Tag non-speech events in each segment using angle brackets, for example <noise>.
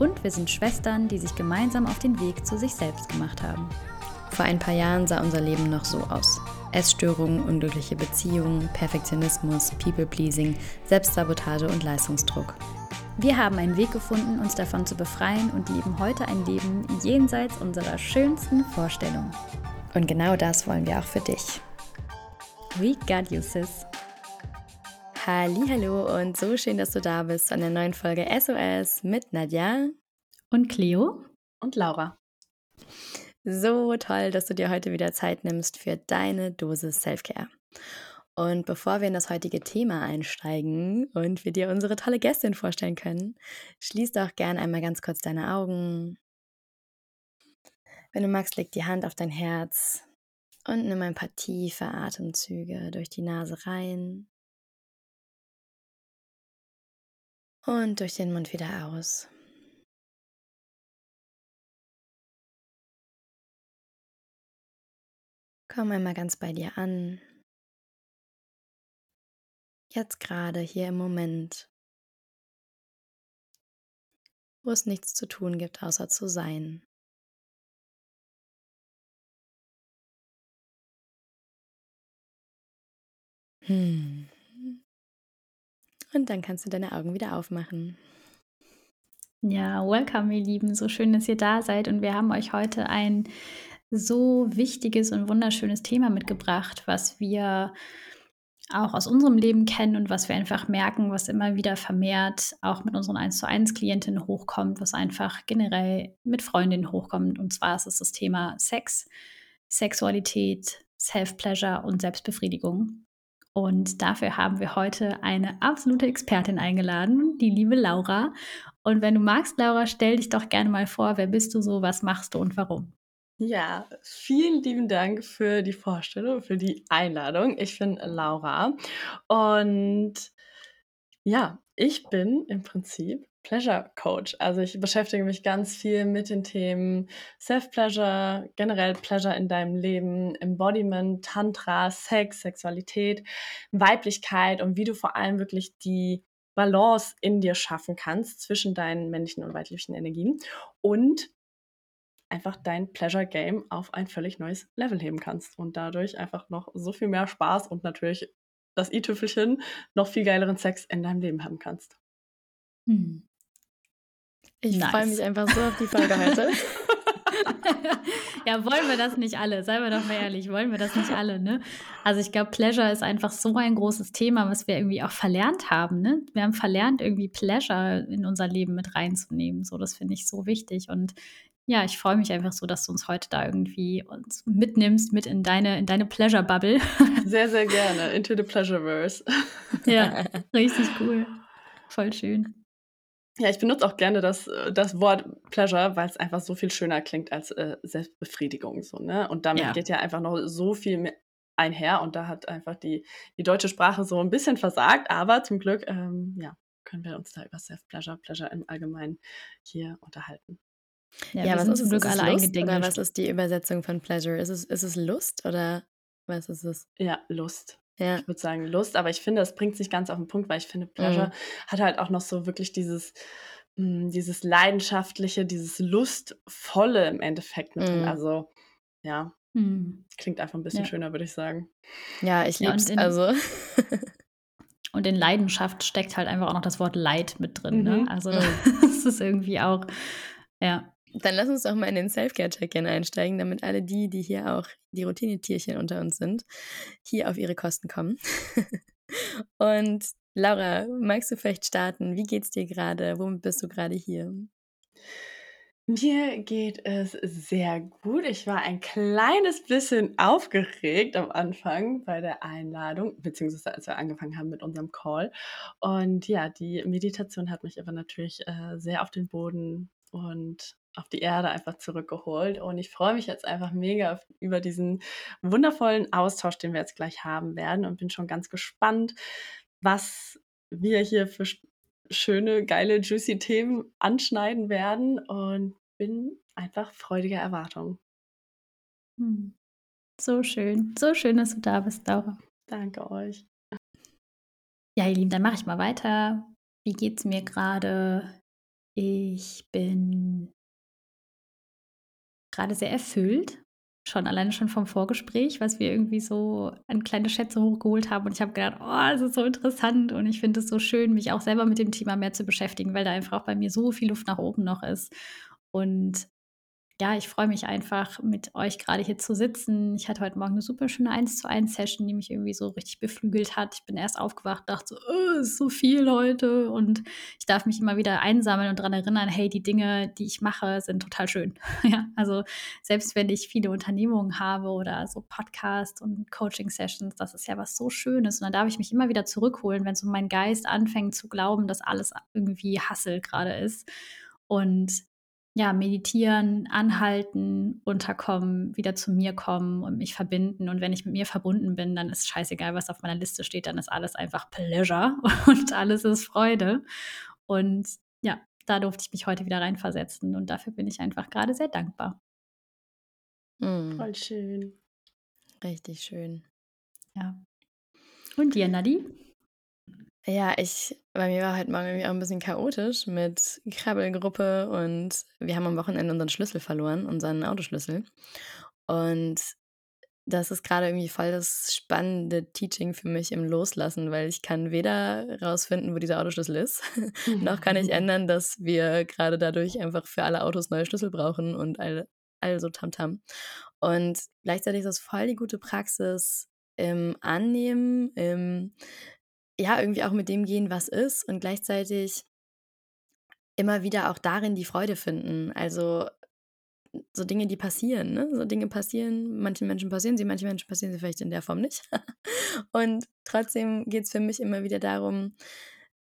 Und wir sind Schwestern, die sich gemeinsam auf den Weg zu sich selbst gemacht haben. Vor ein paar Jahren sah unser Leben noch so aus. Essstörungen, unglückliche Beziehungen, Perfektionismus, People-Pleasing, Selbstsabotage und Leistungsdruck. Wir haben einen Weg gefunden, uns davon zu befreien und leben heute ein Leben jenseits unserer schönsten Vorstellungen. Und genau das wollen wir auch für dich. We got you, sis. Hallo und so schön, dass du da bist an der neuen Folge SOS mit Nadja und Cleo und Laura. So toll, dass du dir heute wieder Zeit nimmst für deine Dosis Selfcare. Und bevor wir in das heutige Thema einsteigen und wir dir unsere tolle Gästin vorstellen können, schließ doch gern einmal ganz kurz deine Augen. Wenn du magst, leg die Hand auf dein Herz und nimm ein paar tiefe Atemzüge durch die Nase rein und durch den Mund wieder aus. Komm einmal ganz bei dir an. Jetzt gerade hier im Moment, wo es nichts zu tun gibt, außer zu sein. Hm. Und dann kannst du deine Augen wieder aufmachen. Ja, welcome, ihr Lieben. So schön, dass ihr da seid. Und wir haben euch heute ein so wichtiges und wunderschönes Thema mitgebracht, was wir auch aus unserem Leben kennen und was wir einfach merken, was immer wieder vermehrt auch mit unseren 1 zu 1 Klientinnen hochkommt, was einfach generell mit Freundinnen hochkommt. Und zwar ist es das Thema Sex, Sexualität, Self-Pleasure und Selbstbefriedigung. Und dafür haben wir heute eine absolute Expertin eingeladen, die liebe Laura. Und wenn du magst, Laura, stell dich doch gerne mal vor, wer bist du so, was machst du und warum? Ja, vielen lieben Dank für die Vorstellung, für die Einladung. Ich bin Laura und ja, ich bin im Prinzip Pleasure Coach. Also ich beschäftige mich ganz viel mit den Themen Self-Pleasure, generell Pleasure in deinem Leben, Embodiment, Tantra, Sex, Sexualität, Weiblichkeit und wie du vor allem wirklich die Balance in dir schaffen kannst zwischen deinen männlichen und weiblichen Energien und einfach dein Pleasure Game auf ein völlig neues Level heben kannst und dadurch einfach noch so viel mehr Spaß und natürlich das i-Tüpfelchen noch viel geileren Sex in deinem Leben haben kannst. Hm. Ich nice. freue mich einfach so auf die Folge heute. <laughs> <laughs> ja, wollen wir das nicht alle? Seien wir doch mal ehrlich, wollen wir das nicht alle, ne? Also ich glaube, Pleasure ist einfach so ein großes Thema, was wir irgendwie auch verlernt haben, ne? Wir haben verlernt, irgendwie Pleasure in unser Leben mit reinzunehmen. So, das finde ich so wichtig. Und ja, ich freue mich einfach so, dass du uns heute da irgendwie uns mitnimmst, mit in deine, in deine Pleasure-Bubble. <laughs> Sehr, sehr gerne. Into the Pleasureverse. ja, <laughs> richtig cool. Voll schön. Ja, ich benutze auch gerne das, äh, das Wort Pleasure, weil es einfach so viel schöner klingt als äh, Selbstbefriedigung. So, ne? Und damit ja. geht ja einfach noch so viel mehr einher und da hat einfach die, die deutsche Sprache so ein bisschen versagt, aber zum Glück ähm, ja, können wir uns da über Self-Pleasure, Pleasure im Allgemeinen hier unterhalten. Ja, ja was ist zum Glück ist alle Oder was ist die Übersetzung von Pleasure? Ist es, ist es Lust oder was ist es? Ja, Lust. Ja. Ich würde sagen Lust, aber ich finde, es bringt sich ganz auf den Punkt, weil ich finde, Pleasure mhm. hat halt auch noch so wirklich dieses, mh, hm, dieses leidenschaftliche, dieses lustvolle im Endeffekt mit drin. Mhm. Also, ja, mhm. klingt einfach ein bisschen ja. schöner, würde ich sagen. Ja, ich liebe es. Ja, also. <laughs> und in Leidenschaft steckt halt einfach auch noch das Wort Leid mit drin. Ne? Mhm. Also, <laughs> das ist irgendwie auch, ja. Dann lass uns doch mal in den Selfcare-Check-In einsteigen, damit alle die, die hier auch die Routinetierchen unter uns sind, hier auf ihre Kosten kommen. <laughs> Und Laura, magst du vielleicht starten? Wie geht's dir gerade? Womit bist du gerade hier? Mir geht es sehr gut. Ich war ein kleines bisschen aufgeregt am Anfang bei der Einladung, beziehungsweise als wir angefangen haben mit unserem Call. Und ja, die Meditation hat mich aber natürlich äh, sehr auf den Boden und auf die Erde einfach zurückgeholt. Und ich freue mich jetzt einfach mega über diesen wundervollen Austausch, den wir jetzt gleich haben werden und bin schon ganz gespannt, was wir hier für schöne, geile, juicy Themen anschneiden werden und bin einfach freudiger Erwartung. Hm. So schön, so schön, dass du da bist, Laura. Danke euch. Ja, ihr Lieben, dann mache ich mal weiter. Wie geht's mir gerade? Ich bin gerade sehr erfüllt. Schon alleine schon vom Vorgespräch, was wir irgendwie so an kleine Schätze hochgeholt haben. Und ich habe gedacht, oh, das ist so interessant. Und ich finde es so schön, mich auch selber mit dem Thema mehr zu beschäftigen, weil da einfach auch bei mir so viel Luft nach oben noch ist. Und ja, ich freue mich einfach, mit euch gerade hier zu sitzen. Ich hatte heute Morgen eine super schöne 1 zu 1 Session, die mich irgendwie so richtig beflügelt hat. Ich bin erst aufgewacht, dachte so, oh, ist so viel heute. Und ich darf mich immer wieder einsammeln und daran erinnern, hey, die Dinge, die ich mache, sind total schön. <laughs> ja, also selbst wenn ich viele Unternehmungen habe oder so Podcasts und Coaching-Sessions, das ist ja was so Schönes. Und dann darf ich mich immer wieder zurückholen, wenn so mein Geist anfängt zu glauben, dass alles irgendwie Hassel gerade ist. Und ja, meditieren, anhalten, unterkommen, wieder zu mir kommen und mich verbinden. Und wenn ich mit mir verbunden bin, dann ist scheißegal, was auf meiner Liste steht, dann ist alles einfach Pleasure <laughs> und alles ist Freude. Und ja, da durfte ich mich heute wieder reinversetzen und dafür bin ich einfach gerade sehr dankbar. Mm. Voll schön. Richtig schön. Ja. Und dir, Nadi? Ja, ich bei mir war heute Morgen irgendwie auch ein bisschen chaotisch mit Krabbelgruppe und wir haben am Wochenende unseren Schlüssel verloren, unseren Autoschlüssel. Und das ist gerade irgendwie voll das spannende Teaching für mich im Loslassen, weil ich kann weder rausfinden, wo dieser Autoschlüssel ist, <laughs> noch kann ich <laughs> ändern, dass wir gerade dadurch einfach für alle Autos neue Schlüssel brauchen und all, all so Tamtam. Und gleichzeitig ist das voll die gute Praxis im Annehmen, im ja, irgendwie auch mit dem gehen, was ist und gleichzeitig immer wieder auch darin die Freude finden. Also so Dinge, die passieren, ne? So Dinge passieren, manchen Menschen passieren sie, manchen Menschen passieren sie vielleicht in der Form nicht. <laughs> und trotzdem geht es für mich immer wieder darum,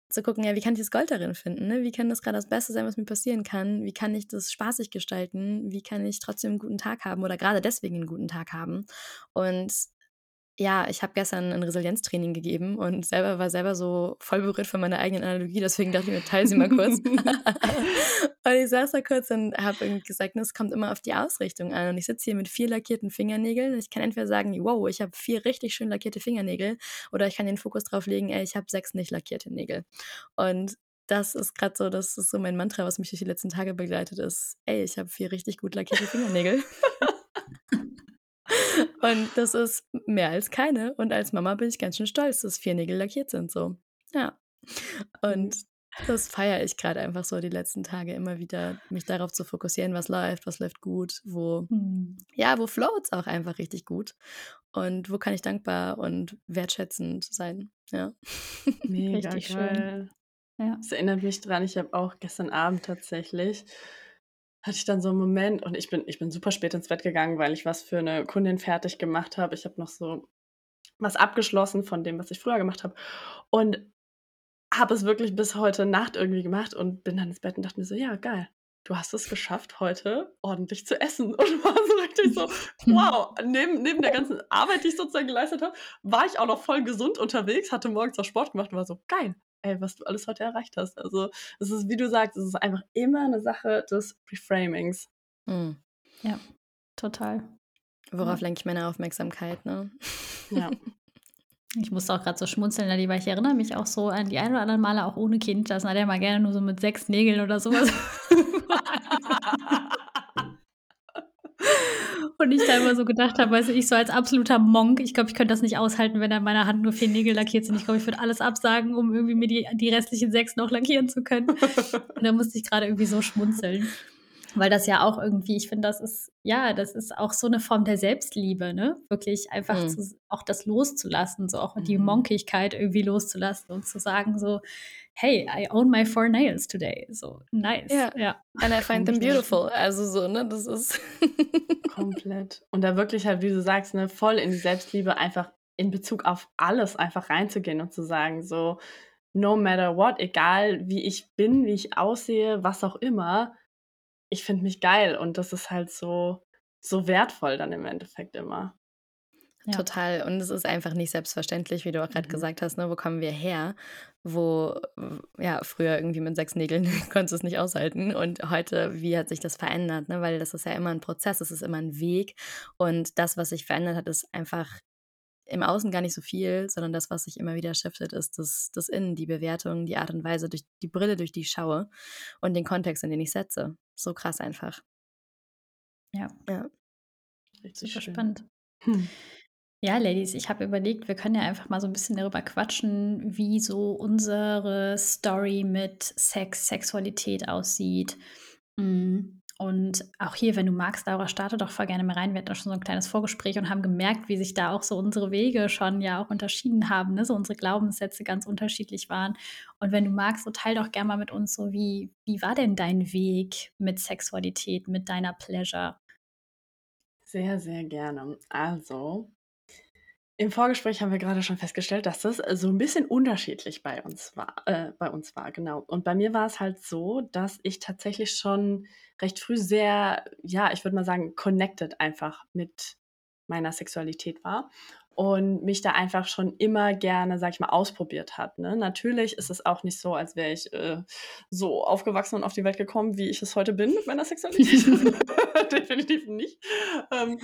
zu gucken, ja, wie kann ich das Gold darin finden? Ne? Wie kann das gerade das Beste sein, was mir passieren kann? Wie kann ich das spaßig gestalten? Wie kann ich trotzdem einen guten Tag haben oder gerade deswegen einen guten Tag haben? Und ja, ich habe gestern ein Resilienztraining gegeben und selber war selber so voll berührt von meiner eigenen Analogie, deswegen dachte ich mir, teile sie mal kurz. <laughs> und ich saß da kurz und habe gesagt, es kommt immer auf die Ausrichtung an. Und ich sitze hier mit vier lackierten Fingernägeln. Ich kann entweder sagen, wow, ich habe vier richtig schön lackierte Fingernägel, oder ich kann den Fokus drauf legen, ey, ich habe sechs nicht lackierte Nägel. Und das ist gerade so, das ist so mein Mantra, was mich durch die letzten Tage begleitet ist. Ey, ich habe vier richtig gut lackierte Fingernägel. <laughs> Und das ist mehr als keine. Und als Mama bin ich ganz schön stolz, dass vier Nägel lackiert sind. So. Ja. Und das feiere ich gerade einfach so die letzten Tage immer wieder, mich darauf zu fokussieren, was läuft, was läuft gut, wo, mhm. ja, wo float es auch einfach richtig gut. Und wo kann ich dankbar und wertschätzend sein. Ja. <laughs> Mega richtig geil. schön. Ja. Das erinnert mich dran, ich habe auch gestern Abend tatsächlich hatte ich dann so einen Moment und ich bin, ich bin super spät ins Bett gegangen, weil ich was für eine Kundin fertig gemacht habe. Ich habe noch so was abgeschlossen von dem, was ich früher gemacht habe. Und habe es wirklich bis heute Nacht irgendwie gemacht und bin dann ins Bett und dachte mir so, ja, geil. Du hast es geschafft, heute ordentlich zu essen. <laughs> Und war so richtig so, wow, neben, neben der ganzen Arbeit, die ich sozusagen geleistet habe, war ich auch noch voll gesund unterwegs, hatte morgens auch Sport gemacht und war so, geil, ey, was du alles heute erreicht hast. Also es ist, wie du sagst, es ist einfach immer eine Sache des Reframings. Mhm. Ja, total. Worauf ja. lenke ich meine Aufmerksamkeit, ne? Ja. <laughs> Ich musste auch gerade so schmunzeln, weil ich erinnere mich auch so an die ein oder anderen Male auch ohne Kind, dass Nadja mal gerne nur so mit sechs Nägeln oder sowas <laughs> <laughs> Und ich da immer so gedacht habe, weißt du, ich so als absoluter Monk, ich glaube, ich könnte das nicht aushalten, wenn an meiner Hand nur vier Nägel lackiert sind. Ich glaube, ich würde alles absagen, um irgendwie mir die, die restlichen sechs noch lackieren zu können. <laughs> Und da musste ich gerade irgendwie so schmunzeln. Weil das ja auch irgendwie, ich finde, das ist, ja, das ist auch so eine Form der Selbstliebe, ne? Wirklich einfach mhm. zu, auch das loszulassen, so auch die mhm. Monkigkeit irgendwie loszulassen und zu sagen, so, hey, I own my four nails today. So, nice. Ja. ja. And I find them beautiful. Also so, ne, das ist. Komplett. Und da wirklich halt, wie du sagst, ne, voll in die Selbstliebe einfach in Bezug auf alles einfach reinzugehen und zu sagen, so, no matter what, egal wie ich bin, wie ich aussehe, was auch immer, ich finde mich geil und das ist halt so so wertvoll dann im Endeffekt immer. Ja. Total. Und es ist einfach nicht selbstverständlich, wie du auch gerade mhm. gesagt hast, ne? wo kommen wir her? Wo, ja, früher irgendwie mit sechs Nägeln <laughs> konntest du es nicht aushalten. Und heute, wie hat sich das verändert? Ne? Weil das ist ja immer ein Prozess, es ist immer ein Weg. Und das, was sich verändert hat, ist einfach im Außen gar nicht so viel, sondern das, was sich immer wieder shiftet, ist das, das Innen, die Bewertung, die Art und Weise, durch die Brille, durch die ich schaue und den Kontext, in den ich setze. So krass einfach. Ja. Ja. Richtig Super schön. spannend. Hm. Ja, Ladies, ich habe überlegt, wir können ja einfach mal so ein bisschen darüber quatschen, wie so unsere Story mit Sex, Sexualität aussieht. Mm, und auch hier, wenn du magst, Laura, starte doch voll gerne mal rein. Wir hatten schon so ein kleines Vorgespräch und haben gemerkt, wie sich da auch so unsere Wege schon ja auch unterschieden haben, ne? so unsere Glaubenssätze ganz unterschiedlich waren. Und wenn du magst, so teil doch gerne mal mit uns so, wie, wie war denn dein Weg mit Sexualität, mit deiner Pleasure? Sehr, sehr gerne. Also, im Vorgespräch haben wir gerade schon festgestellt, dass das so ein bisschen unterschiedlich bei uns war, äh, bei uns war, genau. Und bei mir war es halt so, dass ich tatsächlich schon recht früh sehr, ja, ich würde mal sagen, connected einfach mit meiner Sexualität war und mich da einfach schon immer gerne, sag ich mal, ausprobiert hat. Ne? Natürlich ist es auch nicht so, als wäre ich äh, so aufgewachsen und auf die Welt gekommen, wie ich es heute bin mit meiner Sexualität. <laughs> <laughs> Definitiv nicht. Ähm,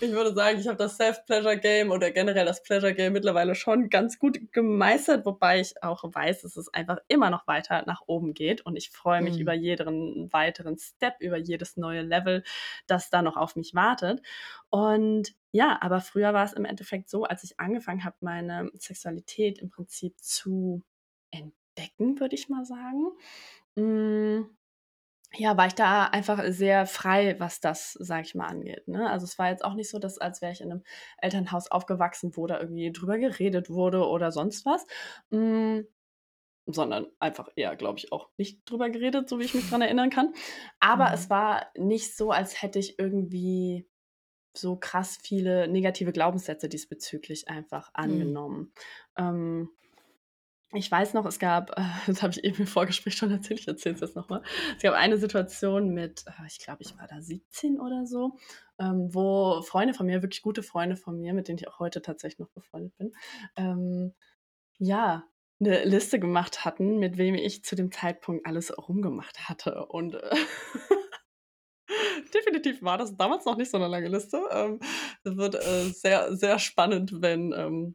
ich würde sagen, ich habe das Self-Pleasure-Game oder generell das Pleasure-Game mittlerweile schon ganz gut gemeistert, wobei ich auch weiß, dass es einfach immer noch weiter nach oben geht und ich freue mich mhm. über jeden weiteren Step, über jedes neue Level, das da noch auf mich wartet. Und ja, aber früher war es im Endeffekt so, als ich angefangen habe, meine Sexualität im Prinzip zu entdecken, würde ich mal sagen. Hm, ja, war ich da einfach sehr frei, was das, sage ich mal, angeht. Ne? Also es war jetzt auch nicht so, dass als wäre ich in einem Elternhaus aufgewachsen, wo da irgendwie drüber geredet wurde oder sonst was. Hm, sondern einfach eher, glaube ich, auch nicht drüber geredet, so wie ich mich dran erinnern kann. Aber mhm. es war nicht so, als hätte ich irgendwie so krass viele negative Glaubenssätze diesbezüglich einfach mhm. angenommen. Mhm. Ähm, ich weiß noch, es gab, <laughs> das habe ich eben im Vorgespräch schon erzählt, ich erzähle es jetzt nochmal. Es gab eine Situation mit, äh, ich glaube, ich war da 17 oder so, ähm, wo Freunde von mir, wirklich gute Freunde von mir, mit denen ich auch heute tatsächlich noch befreundet bin, ähm, ja, eine Liste gemacht hatten, mit wem ich zu dem Zeitpunkt alles rumgemacht hatte. Und äh, <laughs> definitiv war das damals noch nicht so eine lange Liste. Ähm, wird äh, sehr, sehr spannend, wenn ähm,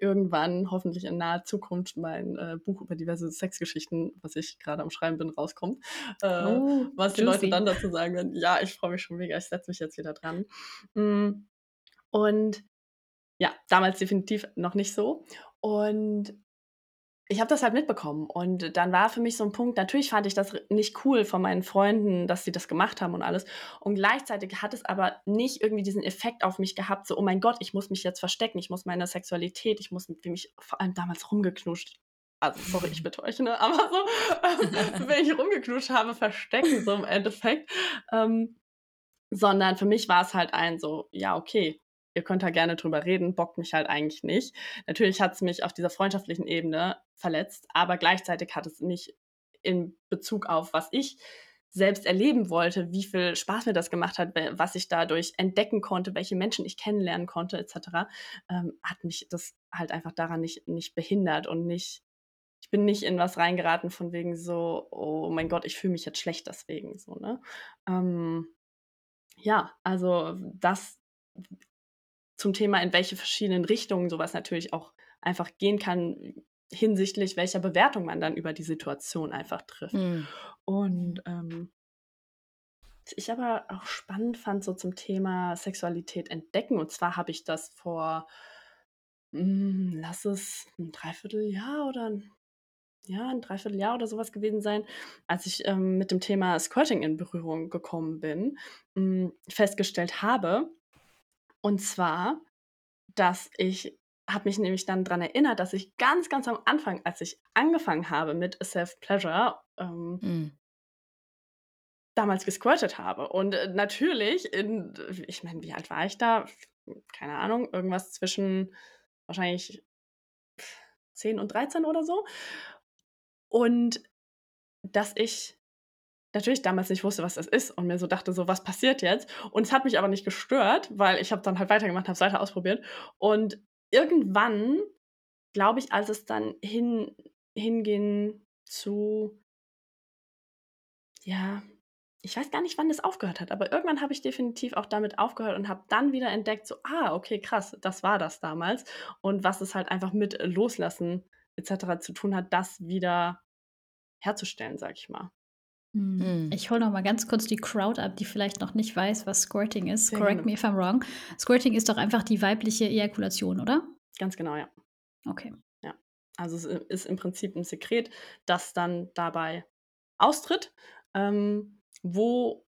irgendwann, hoffentlich in naher Zukunft, mein äh, Buch über diverse Sexgeschichten, was ich gerade am Schreiben bin, rauskommt. Äh, oh, was die Leute dann dazu sagen werden, ja, ich freue mich schon mega, ich setze mich jetzt wieder dran. Mm, und ja, damals definitiv noch nicht so. Und ich habe das halt mitbekommen und dann war für mich so ein Punkt, natürlich fand ich das nicht cool von meinen Freunden, dass sie das gemacht haben und alles. Und gleichzeitig hat es aber nicht irgendwie diesen Effekt auf mich gehabt, so, oh mein Gott, ich muss mich jetzt verstecken, ich muss meine Sexualität, ich muss mit wem ich vor allem damals rumgeknutscht. Also, sorry, ich <laughs> euch, ne? <laughs> Aber so, <laughs> wenn ich rumgeknutscht habe, verstecken, so im Endeffekt. Ähm, sondern für mich war es halt ein so, ja, okay, ihr könnt da gerne drüber reden, bockt mich halt eigentlich nicht. Natürlich hat es mich auf dieser freundschaftlichen Ebene verletzt, aber gleichzeitig hat es mich in Bezug auf, was ich selbst erleben wollte, wie viel Spaß mir das gemacht hat, was ich dadurch entdecken konnte, welche Menschen ich kennenlernen konnte, etc., ähm, hat mich das halt einfach daran nicht, nicht behindert und nicht, ich bin nicht in was reingeraten von wegen so, oh mein Gott, ich fühle mich jetzt schlecht deswegen, so, ne? Ähm, ja, also das zum Thema, in welche verschiedenen Richtungen sowas natürlich auch einfach gehen kann, hinsichtlich welcher Bewertung man dann über die Situation einfach trifft. Mhm. Und ähm, was ich aber auch spannend fand, so zum Thema Sexualität entdecken, und zwar habe ich das vor, mh, hm, lass es ein Dreivierteljahr oder ein, ja, ein Dreivierteljahr oder sowas gewesen sein, als ich ähm, mit dem Thema Squirting in Berührung gekommen bin, mh, hm, festgestellt habe, und zwar, dass ich habe mich nämlich dann daran erinnert, dass ich ganz, ganz am Anfang, als ich angefangen habe mit Self-Pleasure, ähm, mhm. damals gesquirtet habe. Und äh, natürlich, in, ich meine, wie alt war ich da? Keine Ahnung, irgendwas zwischen wahrscheinlich 10 und 13 oder so. Und dass ich natürlich damals nicht wusste, was das ist und mir so dachte, so, was passiert jetzt? Und es hat mich aber nicht gestört, weil ich habe dann halt weitergemacht, habe es weiter ausprobiert. Und irgendwann, glaube ich, als es dann hin, hinging zu, ja, ich weiß gar nicht, wann das aufgehört hat, aber irgendwann habe ich definitiv auch damit aufgehört und habe dann wieder entdeckt, so, ah, okay, krass, das war das damals. Und was es halt einfach mit Loslassen etc. zu tun hat, das wieder herzustellen, sag ich mal. Mhm. Ich hole noch mal ganz kurz die Crowd ab, die vielleicht noch nicht weiß, was Squirting ist. Sehr Correct gerne. me if I'm wrong. Squirting ist doch einfach die weibliche Ejakulation, oder? Ganz genau, ja. Okay. Ja. Also es ist im Prinzip ein Sekret, das dann dabei austritt, ähm, wo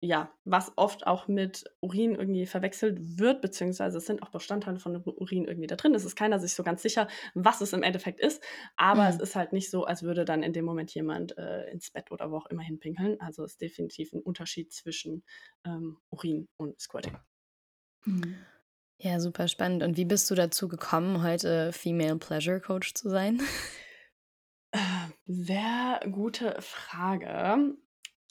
ja, was oft auch mit Urin irgendwie verwechselt wird, beziehungsweise es sind auch Bestandteile von Urin irgendwie da drin. Es ist keiner sich so ganz sicher, was es im Endeffekt ist, aber mhm. es ist halt nicht so, als würde dann in dem Moment jemand äh, ins Bett oder wo auch immer hinpinkeln. Also es ist definitiv ein Unterschied zwischen ähm, Urin und Squirting. Mhm. Ja, super spannend. Und wie bist du dazu gekommen, heute Female Pleasure Coach zu sein? Äh, sehr gute Frage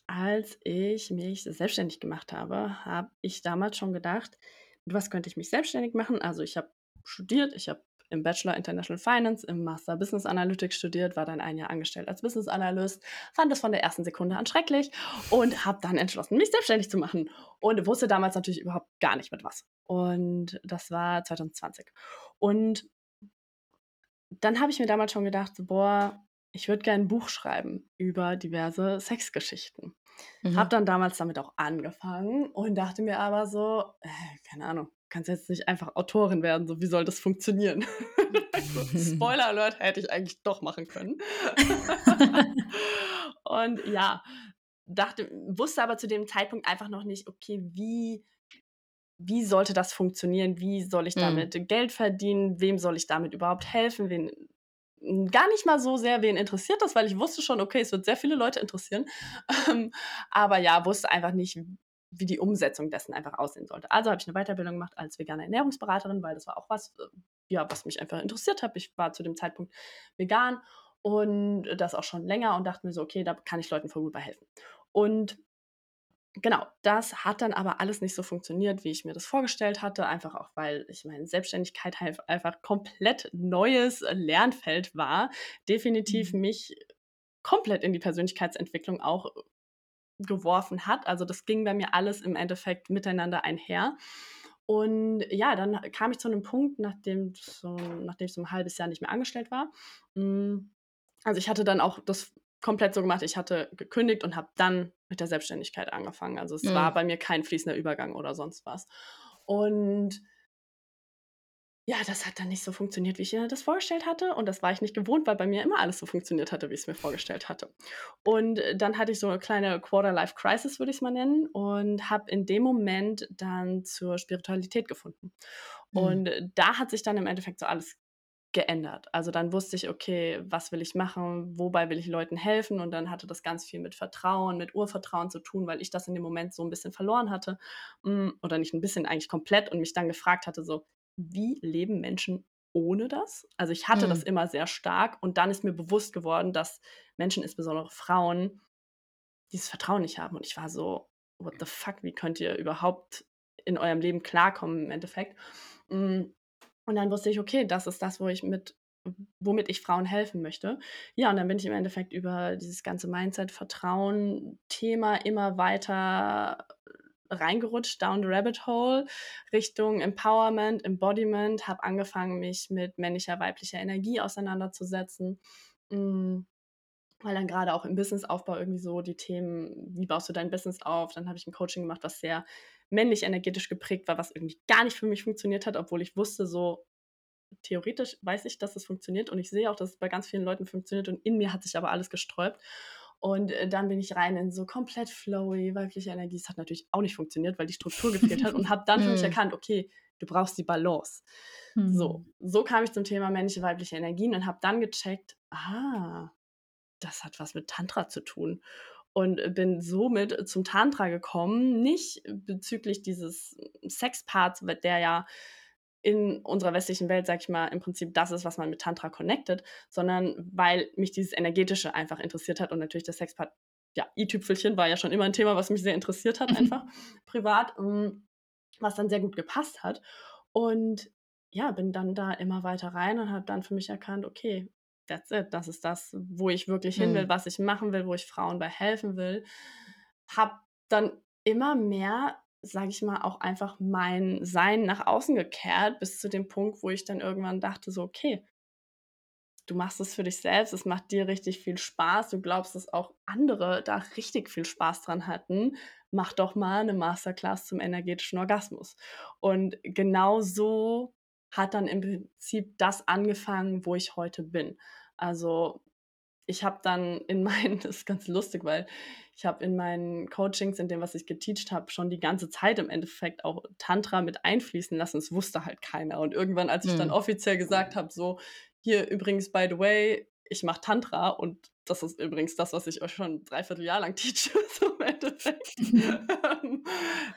als ich mich selbstständig gemacht habe, habe ich damals schon gedacht, was könnte ich mich selbstständig machen? Also ich habe studiert, ich habe im Bachelor International Finance, im Master Business Analytics studiert, war dann ein Jahr angestellt als Business Analyst, fand das von der ersten Sekunde an schrecklich und habe dann entschlossen, mich selbstständig zu machen und wusste damals natürlich überhaupt gar nicht mit was. Und das war 2020. Und dann habe ich mir damals schon gedacht, boah, ich würde gerne ein Buch schreiben über diverse Sexgeschichten. Mhm. Habe dann damals damit auch angefangen und dachte mir aber so, äh, keine Ahnung, kannst jetzt nicht einfach Autorin werden, so wie soll das funktionieren? <laughs> Spoiler Alert hätte ich eigentlich doch machen können. <laughs> und ja, dachte, wusste aber zu dem Zeitpunkt einfach noch nicht, okay, wie wie sollte das funktionieren? Wie soll ich mhm. damit mhm. Geld verdienen? Wem soll ich damit überhaupt helfen? Wen gar nicht mal so sehr, wen interessiert das, weil ich wusste schon, okay, es wird sehr viele Leute interessieren. Ähm, aber ja, wusste einfach nicht, wie die Umsetzung dessen einfach aussehen sollte. Also habe ich eine Weiterbildung gemacht als vegane Ernährungsberaterin, weil das war auch was, äh, ja, was mich einfach interessiert hat. Ich war zu dem Zeitpunkt vegan und das auch schon länger und dachte mir so, okay, da kann ich Leuten voll gut bei helfen. Und genau, das hat dann aber alles nicht so funktioniert, wie ich mir das vorgestellt hatte. Einfach auch, weil ich meine, Selbstständigkeit <laughs> halt einfach komplett neues Lernfeld war. Definitiv mhm. mich komplett in die Persönlichkeitsentwicklung auch geworfen hat. Also das ging bei mir alles im Endeffekt miteinander einher. Und ja, dann kam ich zu einem Punkt, nachdem, so, nachdem ich so ein halbes Jahr nicht mehr angestellt war. Hm, also ich hatte dann auch das komplett so gemacht, ich hatte gekündigt und habe dann mit der Selbstständigkeit angefangen. Also es mhm. war bei mir kein fließender Übergang oder sonst was. Und ja, das hat dann nicht so funktioniert, wie ich mir das vorgestellt hatte. Und das war ich nicht gewohnt, weil bei mir immer alles so funktioniert hatte, wie ich es mir vorgestellt hatte. Und dann hatte ich so eine kleine Quarter-Life-Crisis, würde ich es mal nennen, und habe in dem Moment dann zur Spiritualität gefunden. Mhm. Und da hat sich dann im Endeffekt so alles geändert. Also dann wusste ich, okay, was will ich machen, wobei will ich Leuten helfen und dann hatte das ganz viel mit Vertrauen, mit Urvertrauen zu tun, weil ich das in dem Moment so ein bisschen verloren hatte mm, oder nicht ein bisschen, eigentlich komplett und mich dann gefragt hatte, so, wie leben Menschen ohne das? Also ich hatte mhm. das immer sehr stark und dann ist mir bewusst geworden, dass Menschen, insbesondere Frauen, dieses Vertrauen nicht haben und ich war so, what the fuck, wie könnt ihr überhaupt in eurem Leben klarkommen im Endeffekt? Mm, und dann wusste ich, okay, das ist das, wo ich mit, womit ich Frauen helfen möchte. Ja, und dann bin ich im Endeffekt über dieses ganze Mindset, Vertrauen, Thema immer weiter reingerutscht, down the rabbit hole, Richtung Empowerment, Embodiment, habe angefangen, mich mit männlicher, weiblicher Energie auseinanderzusetzen. Mm, weil dann gerade auch im Businessaufbau irgendwie so die Themen, wie baust du dein Business auf? Dann habe ich ein Coaching gemacht, was sehr männlich energetisch geprägt war, was irgendwie gar nicht für mich funktioniert hat, obwohl ich wusste, so theoretisch weiß ich, dass es funktioniert und ich sehe auch, dass es bei ganz vielen Leuten funktioniert und in mir hat sich aber alles gesträubt. Und äh, dann bin ich rein in so komplett flowy, weibliche Energie. Es hat natürlich auch nicht funktioniert, weil die Struktur gefehlt hat und habe dann für mich hm. erkannt, okay, du brauchst die Balance. So, hm. so kam ich zum Thema männliche, weibliche Energien und habe dann gecheckt, ah, das hat was mit Tantra zu tun und bin somit zum Tantra gekommen, nicht bezüglich dieses Sexparts, der ja in unserer westlichen Welt, sag ich mal, im Prinzip das ist, was man mit Tantra connectet, sondern weil mich dieses Energetische einfach interessiert hat und natürlich der Sexpart ja, i-Tüpfelchen war ja schon immer ein Thema, was mich sehr interessiert hat, einfach privat, ähm, was dann sehr gut gepasst hat. Und ja, bin dann da immer weiter rein und habe dann für mich erkannt, okay, that's it, das ist das, wo ich wirklich hin will, mhm. was ich machen will, wo ich Frauen bei helfen will. Hab dann immer mehr, sage ich mal, auch einfach mein Sein nach außen gekehrt, bis zu dem Punkt, wo ich dann irgendwann dachte, so, okay, du machst es für dich selbst, es macht dir richtig viel Spaß, du glaubst, dass auch andere da richtig viel Spaß dran hatten, mach doch mal eine Masterclass zum energetischen Orgasmus. Und genau so hat dann im Prinzip das angefangen, wo ich heute bin. Also ich habe dann in <laughs> meinen, das ist ganz lustig, weil ich habe in meinen Coachings, in dem, was ich geteacht habe, schon die ganze Zeit im Endeffekt auch Tantra mit einfließen lassen. Es wusste halt keiner. Und irgendwann, als ich hm. dann offiziell gesagt habe, so, hier übrigens, by the way, ich mache Tantra und das ist übrigens das, was ich euch schon dreiviertel Jahr lang <laughs> teache, so im Endeffekt. <laughs>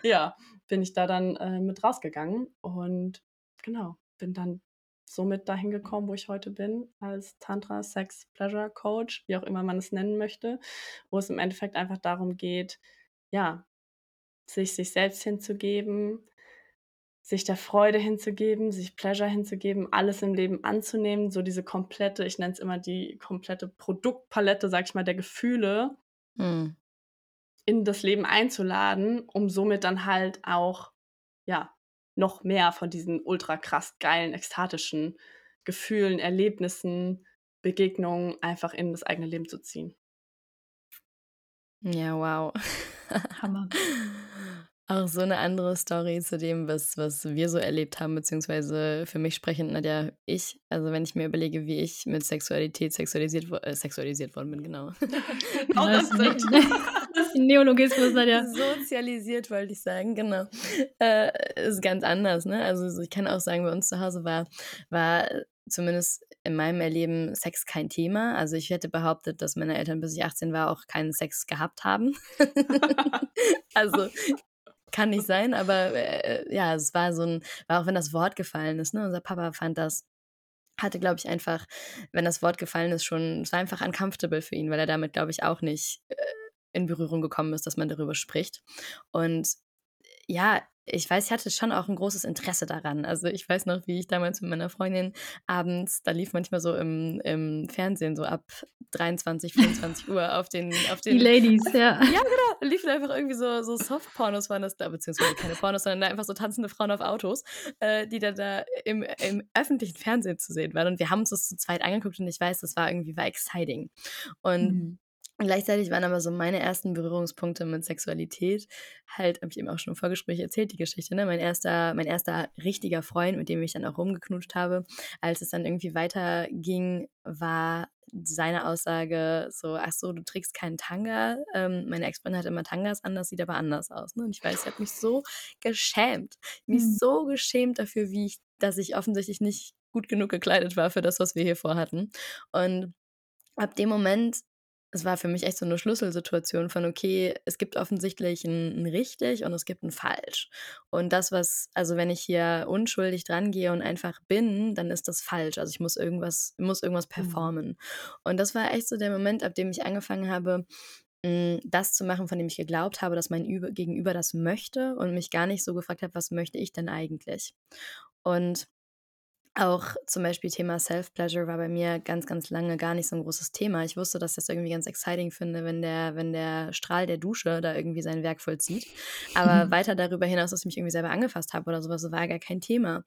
ja, bin ich da dann äh, mit rausgegangen und genau, bin dann somit dahin gekommen, wo ich heute bin, als Tantra Sex Pleasure Coach, wie auch immer man es nennen möchte, wo es im Endeffekt einfach darum geht, ja, sich sich selbst hinzugeben, sich der Freude hinzugeben, sich Pleasure hinzugeben, alles im Leben anzunehmen, so diese komplette, ich nenne es immer die komplette Produktpalette, sag ich mal, der Gefühle hm. in das Leben einzuladen, um somit dann halt auch, ja, noch mehr von diesen ultra krass geilen, ekstatischen Gefühlen, Erlebnissen, Begegnungen einfach in das eigene Leben zu ziehen. Ja, wow. Hammer. <laughs> Auch so eine andere Story zu dem, was, was wir so erlebt haben, beziehungsweise für mich sprechend, Nadja, ich, also wenn ich mir überlege, wie ich mit Sexualität sexualisiert, äh, sexualisiert worden bin, genau. <laughs> <laughs> genau das, Neologismus, Nadja. Sozialisiert, wollte ich sagen, genau. Äh, ist ganz anders, ne? Also ich kann auch sagen, bei uns zu Hause war, war zumindest in meinem Erleben Sex kein Thema. Also ich hätte behauptet, dass meine Eltern bis ich 18 war auch keinen Sex gehabt haben. <laughs> also kann nicht sein, aber äh, ja, es war so ein, war auch wenn das Wort gefallen ist, ne? Unser Papa fand das hatte, glaube ich, einfach, wenn das Wort gefallen ist, schon, es war einfach uncomfortable für ihn, weil er damit, glaube ich, auch nicht äh, in Berührung gekommen ist, dass man darüber spricht. Und ja, ich weiß, ich hatte schon auch ein großes Interesse daran. Also ich weiß noch, wie ich damals mit meiner Freundin abends, da lief manchmal so im, im Fernsehen so ab 23, 24 Uhr auf den, auf den. Die Ladies, ja. <laughs> Ja, genau. Liefen einfach irgendwie so, so Soft-Pornos waren das da, beziehungsweise keine Pornos, sondern da einfach so tanzende Frauen auf Autos, äh, die dann da im, im öffentlichen Fernsehen zu sehen waren. Und wir haben uns das zu zweit angeguckt und ich weiß, das war irgendwie war exciting. Und mhm. Gleichzeitig waren aber so meine ersten Berührungspunkte mit Sexualität halt, habe ich eben auch schon im Vorgespräch erzählt, die Geschichte, ne? Mein erster, mein erster richtiger Freund, mit dem ich dann auch rumgeknutscht habe, als es dann irgendwie weiterging, war seine Aussage so, ach so, du trägst keinen Tanga. Ähm, meine Ex-Freundin hat immer Tangas an, das sieht aber anders aus. Ne? Und ich weiß, ich habe mich so geschämt. Mich mhm. so geschämt dafür, wie ich, dass ich offensichtlich nicht gut genug gekleidet war für das, was wir hier vorhatten. Und ab dem Moment es war für mich echt so eine Schlüsselsituation von, okay, es gibt offensichtlich ein, ein richtig und es gibt ein falsch. Und das, was, also wenn ich hier unschuldig dran gehe und einfach bin, dann ist das falsch. Also ich muss irgendwas, muss irgendwas mhm. performen. Mhm. Und das war echt so der Moment, ab dem ich angefangen habe, das zu machen, von dem ich geglaubt habe, dass mein Gegenüber das möchte und mich gar nicht so gefragt habe, was möchte ich denn eigentlich? Und auch zum Beispiel Thema Self-Pleasure war bei mir ganz, ganz lange gar nicht so ein großes Thema. Ich wusste, dass ich das irgendwie ganz exciting finde, wenn der, wenn der Strahl der Dusche da irgendwie sein Werk vollzieht. Aber <laughs> weiter darüber hinaus, dass ich mich irgendwie selber angefasst habe oder sowas, war gar kein Thema.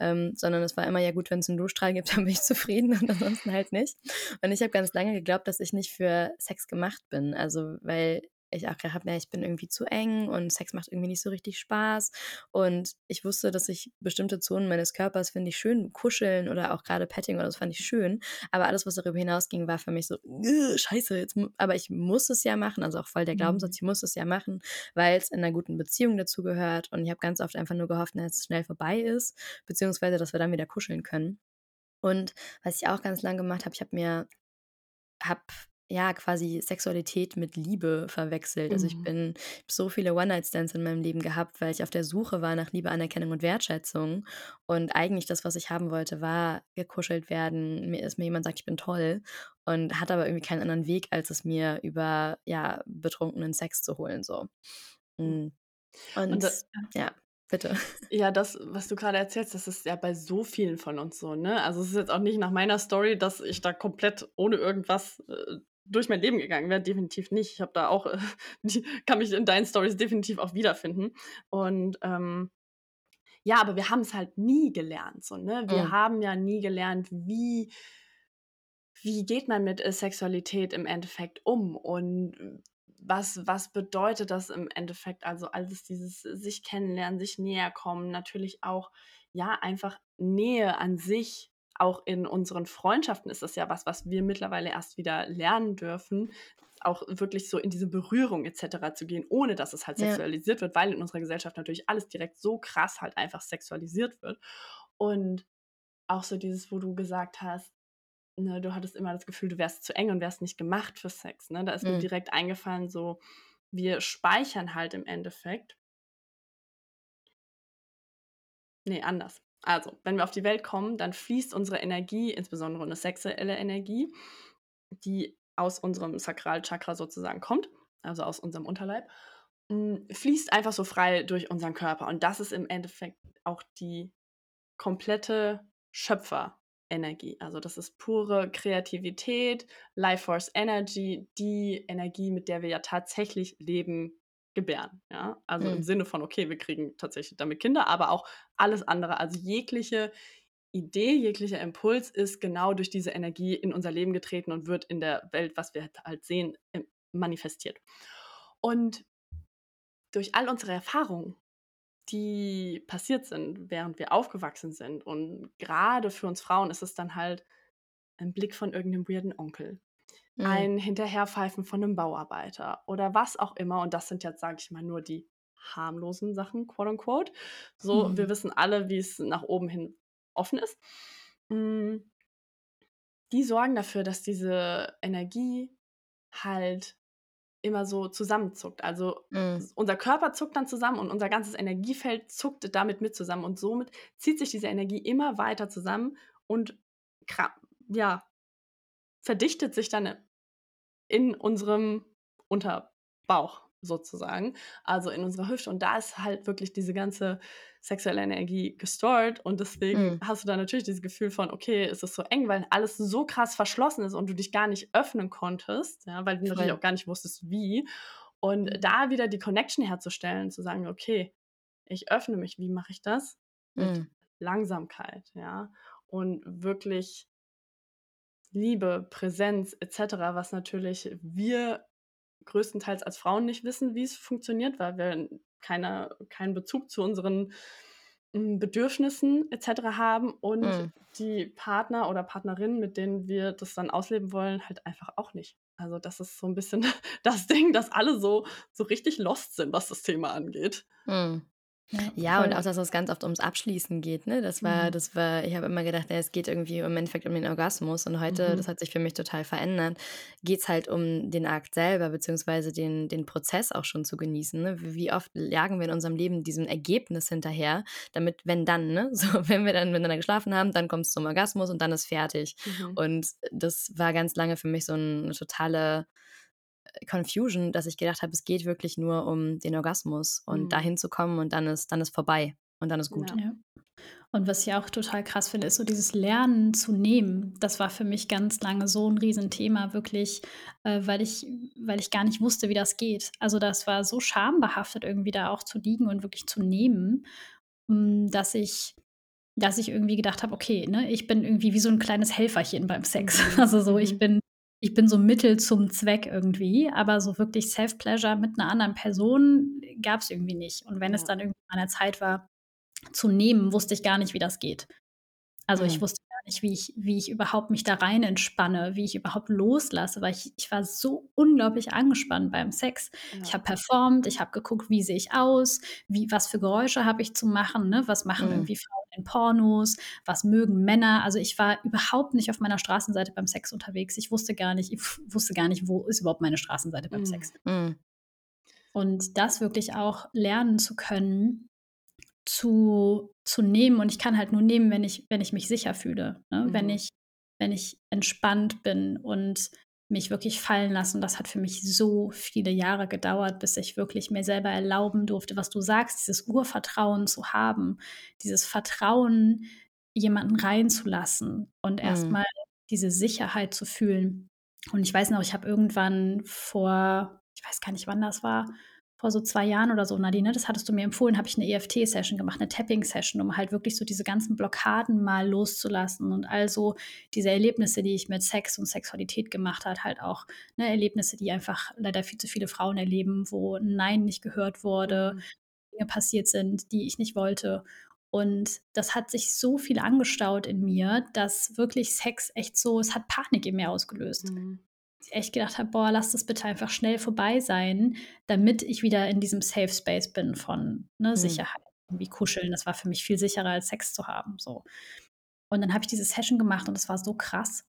Ähm, sondern es war immer, ja gut, wenn es einen Duschstrahl gibt, <laughs> dann bin ich zufrieden und ansonsten halt nicht. Und ich habe ganz lange geglaubt, dass ich nicht für Sex gemacht bin. Also, weil ich auch habe, ja, ich bin irgendwie zu eng und Sex macht irgendwie nicht so richtig Spaß. Und ich wusste, dass ich bestimmte Zonen meines Körpers finde ich schön, kuscheln oder auch gerade Petting oder das fand ich schön. Aber alles, was darüber hinausging, war für mich so, scheiße, jetzt, aber ich muss es ja machen. Also auch voll der Glaubenssatz, mhm. ich muss es ja machen, weil es in einer guten Beziehung dazu gehört. Und ich habe ganz oft einfach nur gehofft, dass es schnell vorbei ist, beziehungsweise, dass wir dann wieder kuscheln können. Und was ich auch ganz lange gemacht habe, ich habe mir, habe ja, quasi Sexualität mit Liebe verwechselt. Also ich mhm. bin ich habe so viele One-Night-Stands in meinem Leben gehabt, weil ich auf der Suche war nach Liebe, Anerkennung und Wertschätzung. Und eigentlich das, was ich haben wollte, war gekuschelt werden, mir, dass mir jemand sagt, ich bin toll. und hatte aber irgendwie keinen anderen Weg, als es mir über ja, betrunkenen Sex zu holen. So. Mhm. Und, und das, ja. Bitte. <laughs> Ja, das, was du gerade erzählst, das ist ja bei so vielen von uns so, ne? Also es ist jetzt auch nicht nach meiner Story, dass ich da komplett ohne irgendwas äh, durch mein Leben gegangen wäre, definitiv nicht. Ich habe da auch, äh, <laughs> die, kann mich in deinen Stories definitiv auch wiederfinden. Und ähm, ja, aber wir haben es halt nie gelernt, so, ne? Wir mhm. haben ja nie gelernt, wie wie geht man mit äh, Sexualität im Endeffekt um und was, was bedeutet das im Endeffekt? Also alles dieses sich kennenlernen, sich näher kommen, natürlich auch, ja, einfach Nähe an sich. Auch in unseren Freundschaften ist das ja was, was wir mittlerweile erst wieder lernen dürfen, auch wirklich so in diese Berührung etc. zu gehen, ohne dass es halt ja. sexualisiert wird, weil in unserer Gesellschaft natürlich alles direkt so krass halt einfach sexualisiert wird. Und auch so dieses, wo du gesagt hast, ne, du hattest immer das Gefühl, du wärst zu eng und wärst nicht gemacht für Sex. Ne? Da ist mhm. mir direkt eingefallen, so, wir speichern halt im Endeffekt. Nee, anders. Also, wenn wir auf die Welt kommen, dann fließt unsere Energie, insbesondere eine sexuelle Energie, die aus unserem Sakralchakra sozusagen kommt, also aus unserem Unterleib, hm, fließt einfach so frei durch unseren Körper. Und das ist im Endeffekt auch die komplette Schöpfer Energie. Also das ist pure Kreativität, Life Force Energy, die Energie, mit der wir ja tatsächlich Leben gebären. Ja? Also mhm. im Sinne von, okay, wir kriegen tatsächlich damit Kinder, aber auch alles andere. Also jegliche Idee, jeglicher Impuls ist genau durch diese Energie in unser Leben getreten und wird in der Welt, was wir halt sehen, manifestiert. Und durch all unsere Erfahrungen die passiert sind, während wir aufgewachsen sind. Und gerade für uns Frauen ist es dann halt ein Blick von irgendeinem weirden Onkel. Ein Hinterherpfeifen von einem Bauarbeiter oder was auch immer. Und das sind jetzt, sage ich mal, nur die harmlosen Sachen, quote unquote. So, mhm. wir wissen alle, wie es nach oben hin offen ist. Hm, die sorgen dafür, dass diese Energie halt immer so zusammenzuckt. Also mhm. unser Körper zuckt dann zusammen und unser ganzes Energiefeld zuckt damit mit zusammen und somit zieht sich diese Energie immer weiter zusammen und ja, verdichtet sich dann in unserem Unterbauch sozusagen, also in unserer Hüfte. Und da ist halt wirklich diese ganze sexuelle Energie gestored. Und deswegen mhm. hast du da natürlich dieses Gefühl von, okay, es ist so eng, weil alles so krass verschlossen ist und du dich gar nicht öffnen konntest, ja, weil du natürlich auch gar nicht wusstest, wie. Und mhm. da wieder die Connection herzustellen, zu sagen, okay, ich öffne mich, wie mache ich das? Mit mhm. Langsamkeit, ja. Und wirklich Liebe, Präsenz etc., was natürlich wir größtenteils als Frauen nicht wissen, wie es funktioniert, weil wir keine, keinen Bezug zu unseren hm, Bedürfnissen etc. haben und mhm. die Partner oder Partnerinnen, mit denen wir das dann ausleben wollen, halt einfach auch nicht. Also das ist so ein bisschen <laughs> das Ding, dass alle so, so richtig lost sind, was das Thema angeht. Mhm. Ja, ja und auch, dass es ganz oft ums Abschließen geht, ne? Das war, mhm. das war, ich habe immer gedacht, ja, es geht irgendwie im Endeffekt um den Orgasmus. Und heute, mhm. das hat sich für mich total verändert, geht es halt um den Akt selber, beziehungsweise den, den Prozess auch schon zu genießen. Ne? Wie oft jagen wir in unserem Leben diesem Ergebnis hinterher, damit, wenn dann, ne, <laughs> so, wenn wir dann miteinander geschlafen haben, dann kommt es zum Orgasmus und dann ist fertig. Mhm. Und das war ganz lange für mich so eine totale Confusion, dass ich gedacht habe, es geht wirklich nur um den Orgasmus und mhm. dahin zu kommen und dann ist, dann ist vorbei und dann ist gut. Ja. Und was ich auch total krass finde, ist so dieses Lernen zu nehmen. Das war für mich ganz lange so ein Riesenthema, wirklich, äh, weil, ich, weil ich gar nicht wusste, wie das geht. Also das war so schambehaftet, irgendwie da auch zu liegen und wirklich zu nehmen, mm, dass ich dass ich irgendwie gedacht habe, okay, ne, ich bin irgendwie wie so ein kleines Helferchen beim Sex. Mhm. <laughs> Also so, ich mhm. bin ich bin so Mittel zum Zweck irgendwie, aber so wirklich Self-Pleasure mit einer anderen Person gab es irgendwie nicht. Und wenn ja. es dann irgendwie an der Zeit war, zu nehmen, wusste ich gar nicht, wie das geht. Also mhm. ich wusste nicht, wie ich, wie ich überhaupt mich da rein entspanne, wie ich überhaupt loslasse, weil ich, ich war so unglaublich angespannt beim Sex. Ja. Ich habe performt, ich habe geguckt, wie sehe ich aus, wie, was für Geräusche habe ich zu machen, ne? was machen mhm. irgendwie Frauen in Pornos, was mögen Männer. Also ich war überhaupt nicht auf meiner Straßenseite beim Sex unterwegs. Ich wusste gar nicht, ich wusste gar nicht, wo ist überhaupt meine Straßenseite beim mm. Sex. Mm. Und das wirklich auch lernen zu können, zu, zu nehmen. Und ich kann halt nur nehmen, wenn ich, wenn ich mich sicher fühle. Ne? Mhm. Wenn ich wenn ich entspannt bin und mich wirklich fallen lassen. Das hat für mich so viele Jahre gedauert, bis ich wirklich mir selber erlauben durfte, was du sagst, dieses Urvertrauen zu haben, dieses Vertrauen, jemanden reinzulassen und mhm. erstmal diese Sicherheit zu fühlen. Und ich weiß noch, ich habe irgendwann vor, ich weiß gar nicht, wann das war, vor so zwei Jahren oder so, Nadine, das hattest du mir empfohlen, habe ich eine EFT-Session gemacht, eine Tapping-Session, um halt wirklich so diese ganzen Blockaden mal loszulassen und also diese Erlebnisse, die ich mit Sex und Sexualität gemacht habe, halt auch ne, Erlebnisse, die einfach leider viel zu viele Frauen erleben, wo Nein nicht gehört wurde, mhm. Dinge passiert sind, die ich nicht wollte. Und das hat sich so viel angestaut in mir, dass wirklich Sex echt so, es hat Panik in mir ausgelöst. Mhm echt gedacht habe, boah, lass das bitte einfach schnell vorbei sein, damit ich wieder in diesem Safe Space bin von ne, mhm. Sicherheit. Wie kuscheln, das war für mich viel sicherer als Sex zu haben. So. Und dann habe ich diese Session gemacht und es war so krass,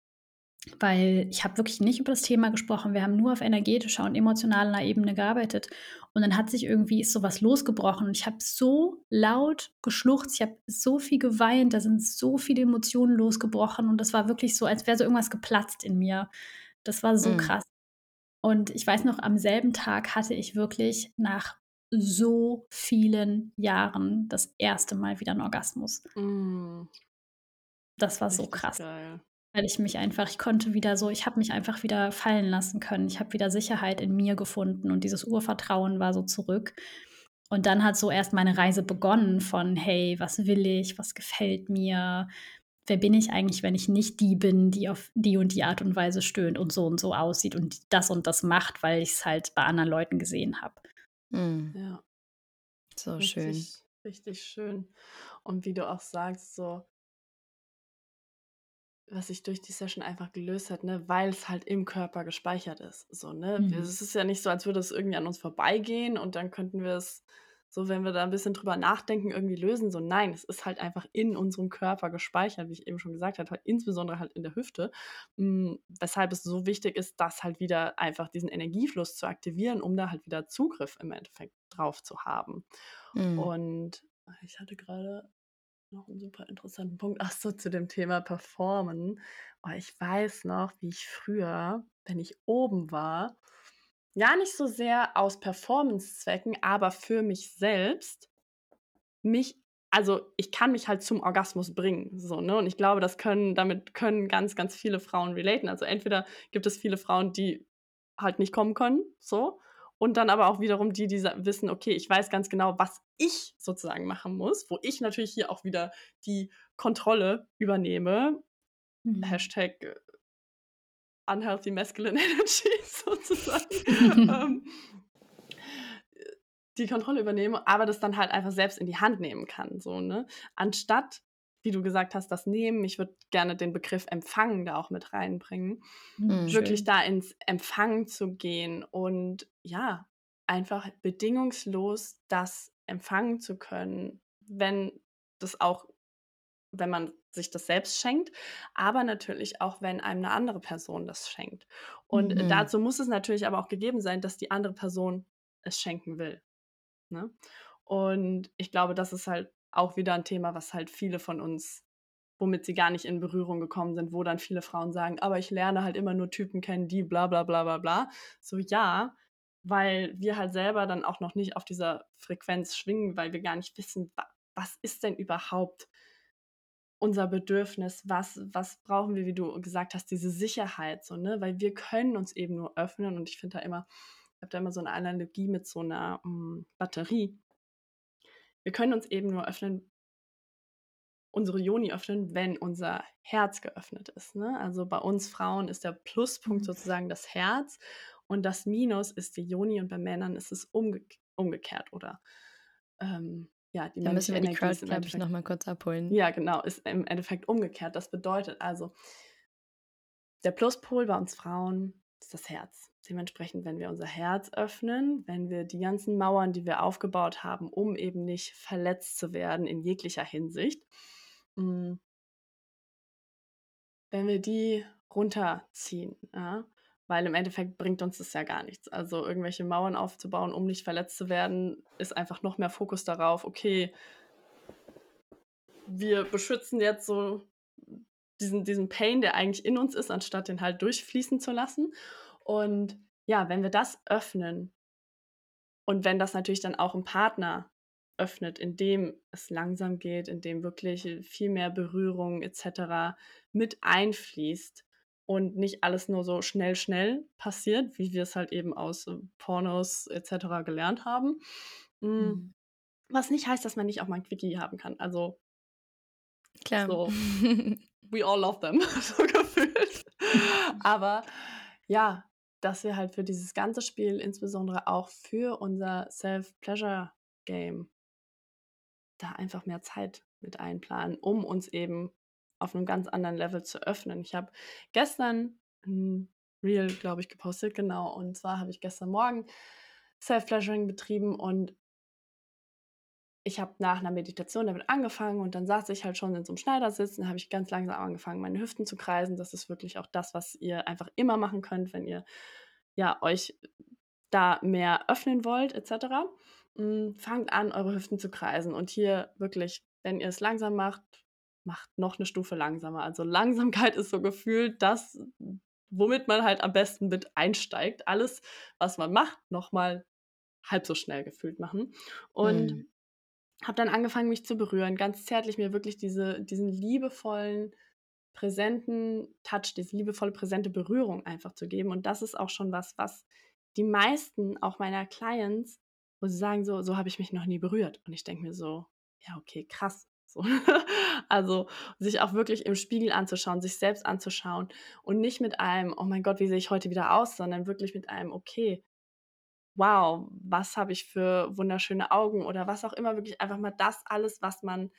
weil ich habe wirklich nicht über das Thema gesprochen. Wir haben nur auf energetischer und emotionaler Ebene gearbeitet. Und dann hat sich irgendwie ist sowas losgebrochen und ich habe so laut geschluchzt, ich habe so viel geweint, da sind so viele Emotionen losgebrochen und das war wirklich so, als wäre so irgendwas geplatzt in mir. Das war so mhm. krass. Und ich weiß noch, am selben Tag hatte ich wirklich nach so vielen Jahren das erste Mal wieder einen Orgasmus. Mhm. Das war Richtig so krass. Geil. Weil ich mich einfach, ich konnte wieder so, ich habe mich einfach wieder fallen lassen können. Ich habe wieder Sicherheit in mir gefunden und dieses Urvertrauen war so zurück. Und dann hat so erst meine Reise begonnen von, hey, was will ich, was gefällt mir, wer bin ich eigentlich, wenn ich nicht die bin, die auf die und die Art und Weise stöhnt und so und so aussieht und das und das macht, weil ich es halt bei anderen Leuten gesehen habe. Mhm. Ja. So richtig, schön. Richtig schön. Und wie du auch sagst, so, was sich durch die Session einfach gelöst hat, ne, weil es halt im Körper gespeichert ist. So, ne? Mhm. Es ist ja nicht so, als würde es irgendwie an uns vorbeigehen und dann könnten wir es so wenn wir da ein bisschen drüber nachdenken, irgendwie lösen. So nein, es ist halt einfach in unserem Körper gespeichert, wie ich eben schon gesagt habe, insbesondere halt in der Hüfte, mh, hm, weshalb es so wichtig ist, das halt wieder einfach diesen Energiefluss zu aktivieren, um da halt wieder Zugriff im Endeffekt drauf zu haben. Mhm. Und ich hatte gerade noch einen super interessanten Punkt. Ach so, zu dem Thema Performen. Oh, ich weiß noch, wie ich früher, wenn ich oben war, Gar nicht so sehr aus Performance-Zwecken, aber für mich selbst, mich also ich kann mich halt zum Orgasmus bringen, so, ne? Und ich glaube, das können damit können ganz, ganz viele Frauen relaten. Also entweder gibt es viele Frauen, die halt nicht kommen können, so, und dann aber auch wiederum die, die wissen, okay, ich weiß ganz genau, was ich sozusagen machen muss, wo ich natürlich hier auch wieder die Kontrolle übernehme. Mhm. Hashtag äh, unhealthy masculine <laughs> energy <laughs> sozusagen. <laughs> ähm, die Kontrolle übernehme, aber das dann halt einfach selbst in die Hand nehmen kann. So, ne? Anstatt, wie du gesagt hast, das Nehmen, ich würde gerne den Begriff Empfangen da auch mit reinbringen, mhm, wirklich schön. da ins Empfangen zu gehen und ja, einfach bedingungslos das empfangen zu können, wenn das auch wenn man sich das selbst schenkt, aber natürlich auch, wenn einem eine andere Person das schenkt. Und mhm. dazu muss es natürlich aber auch gegeben sein, dass die andere Person es schenken will. Ne? Und ich glaube, das ist halt auch wieder ein Thema, was halt viele von uns, womit sie gar nicht in Berührung gekommen sind, wo dann viele Frauen sagen, aber ich lerne halt immer nur Typen kennen, die bla bla bla bla bla. So ja, weil wir halt selber dann auch noch nicht auf dieser Frequenz schwingen, weil wir gar nicht wissen, was ist denn überhaupt unser Bedürfnis, was, was brauchen wir, wie du gesagt hast, diese Sicherheit, so, ne? Weil wir können uns eben nur öffnen und ich finde da immer, ich habe da immer so eine Analogie mit so einer um, mm, Batterie. Wir können uns eben nur öffnen, unsere Joni öffnen, wenn unser Herz geöffnet ist. Ne? Also bei uns Frauen ist der Pluspunkt mhm. sozusagen das Herz und das Minus ist die Joni und bei Männern ist es umge umgekehrt oder ähm, ja, die da müssen wir die Crowd, glaube ich, nochmal kurz abholen. Ja, genau, ist im Endeffekt umgekehrt. Das bedeutet also, der Pluspol bei uns Frauen ist das Herz. Dementsprechend, wenn wir unser Herz öffnen, wenn wir die ganzen Mauern, die wir aufgebaut haben, um eben nicht verletzt zu werden in jeglicher Hinsicht, mm, wenn wir die runterziehen, ja, weil im Endeffekt bringt uns das ja gar nichts. Also irgendwelche Mauern aufzubauen, um nicht verletzt zu werden, ist einfach noch mehr Fokus darauf, okay, wir beschützen jetzt so diesen, diesen Pain, der eigentlich in uns ist, anstatt den halt durchfließen zu lassen. Und ja, wenn wir das öffnen und wenn das natürlich dann auch ein Partner öffnet, in dem es langsam geht, in dem wirklich viel mehr Berührung etc. mit einfließt und nicht alles nur so schnell, schnell passiert, wie wir es halt eben aus äh, Pornos etc. gelernt haben. Mm. Mhm. Was nicht heißt, dass man nicht auch mal ein Quickie haben kann. Also Klar. So, <laughs> we all love them, <laughs> so gefühlt. Aber ja, dass wir halt für dieses ganze Spiel, insbesondere auch für unser Self-Pleasure-Game, da einfach mehr Zeit mit einplanen, um uns eben auf einem ganz anderen Level zu öffnen. Ich habe gestern ein Reel, glaube ich, gepostet, genau. Und zwar habe ich gestern Morgen Self-Pleasuring betrieben und ich habe nach einer Meditation damit angefangen und dann saß ich halt schon in so einem Schneidersitz und habe ich ganz langsam angefangen, meine Hüften zu kreisen. Das ist wirklich auch das, was ihr einfach immer machen könnt, wenn ihr ja euch da mehr öffnen wollt, etc. Hm, fangt an, eure Hüften zu kreisen. Und hier wirklich, wenn ihr es langsam macht, macht noch eine Stufe langsamer. Also Langsamkeit <laughs> ist so gefühlt das, womit man halt am besten mit einsteigt. Alles, was man macht, nochmal halb so schnell gefühlt machen. Und mhm habe dann angefangen, mich zu berühren, ganz zärtlich mir wirklich diese, diesen liebevollen, präsenten Touch, diese liebevolle, präsente Berührung einfach zu geben. Und das ist auch schon was, was die meisten, auch meiner Clients, wo sie sagen, so, so habe ich mich noch nie berührt. Und ich denke mir so, ja, okay, krass. So. <laughs> also sich auch wirklich im Spiegel anzuschauen, sich selbst anzuschauen und nicht mit einem, oh mein Gott, wie sehe ich heute wieder aus, sondern wirklich mit einem, okay, wow, was habe ich für wunderschöne Augen oder was auch immer, wirklich einfach mal das alles, was man,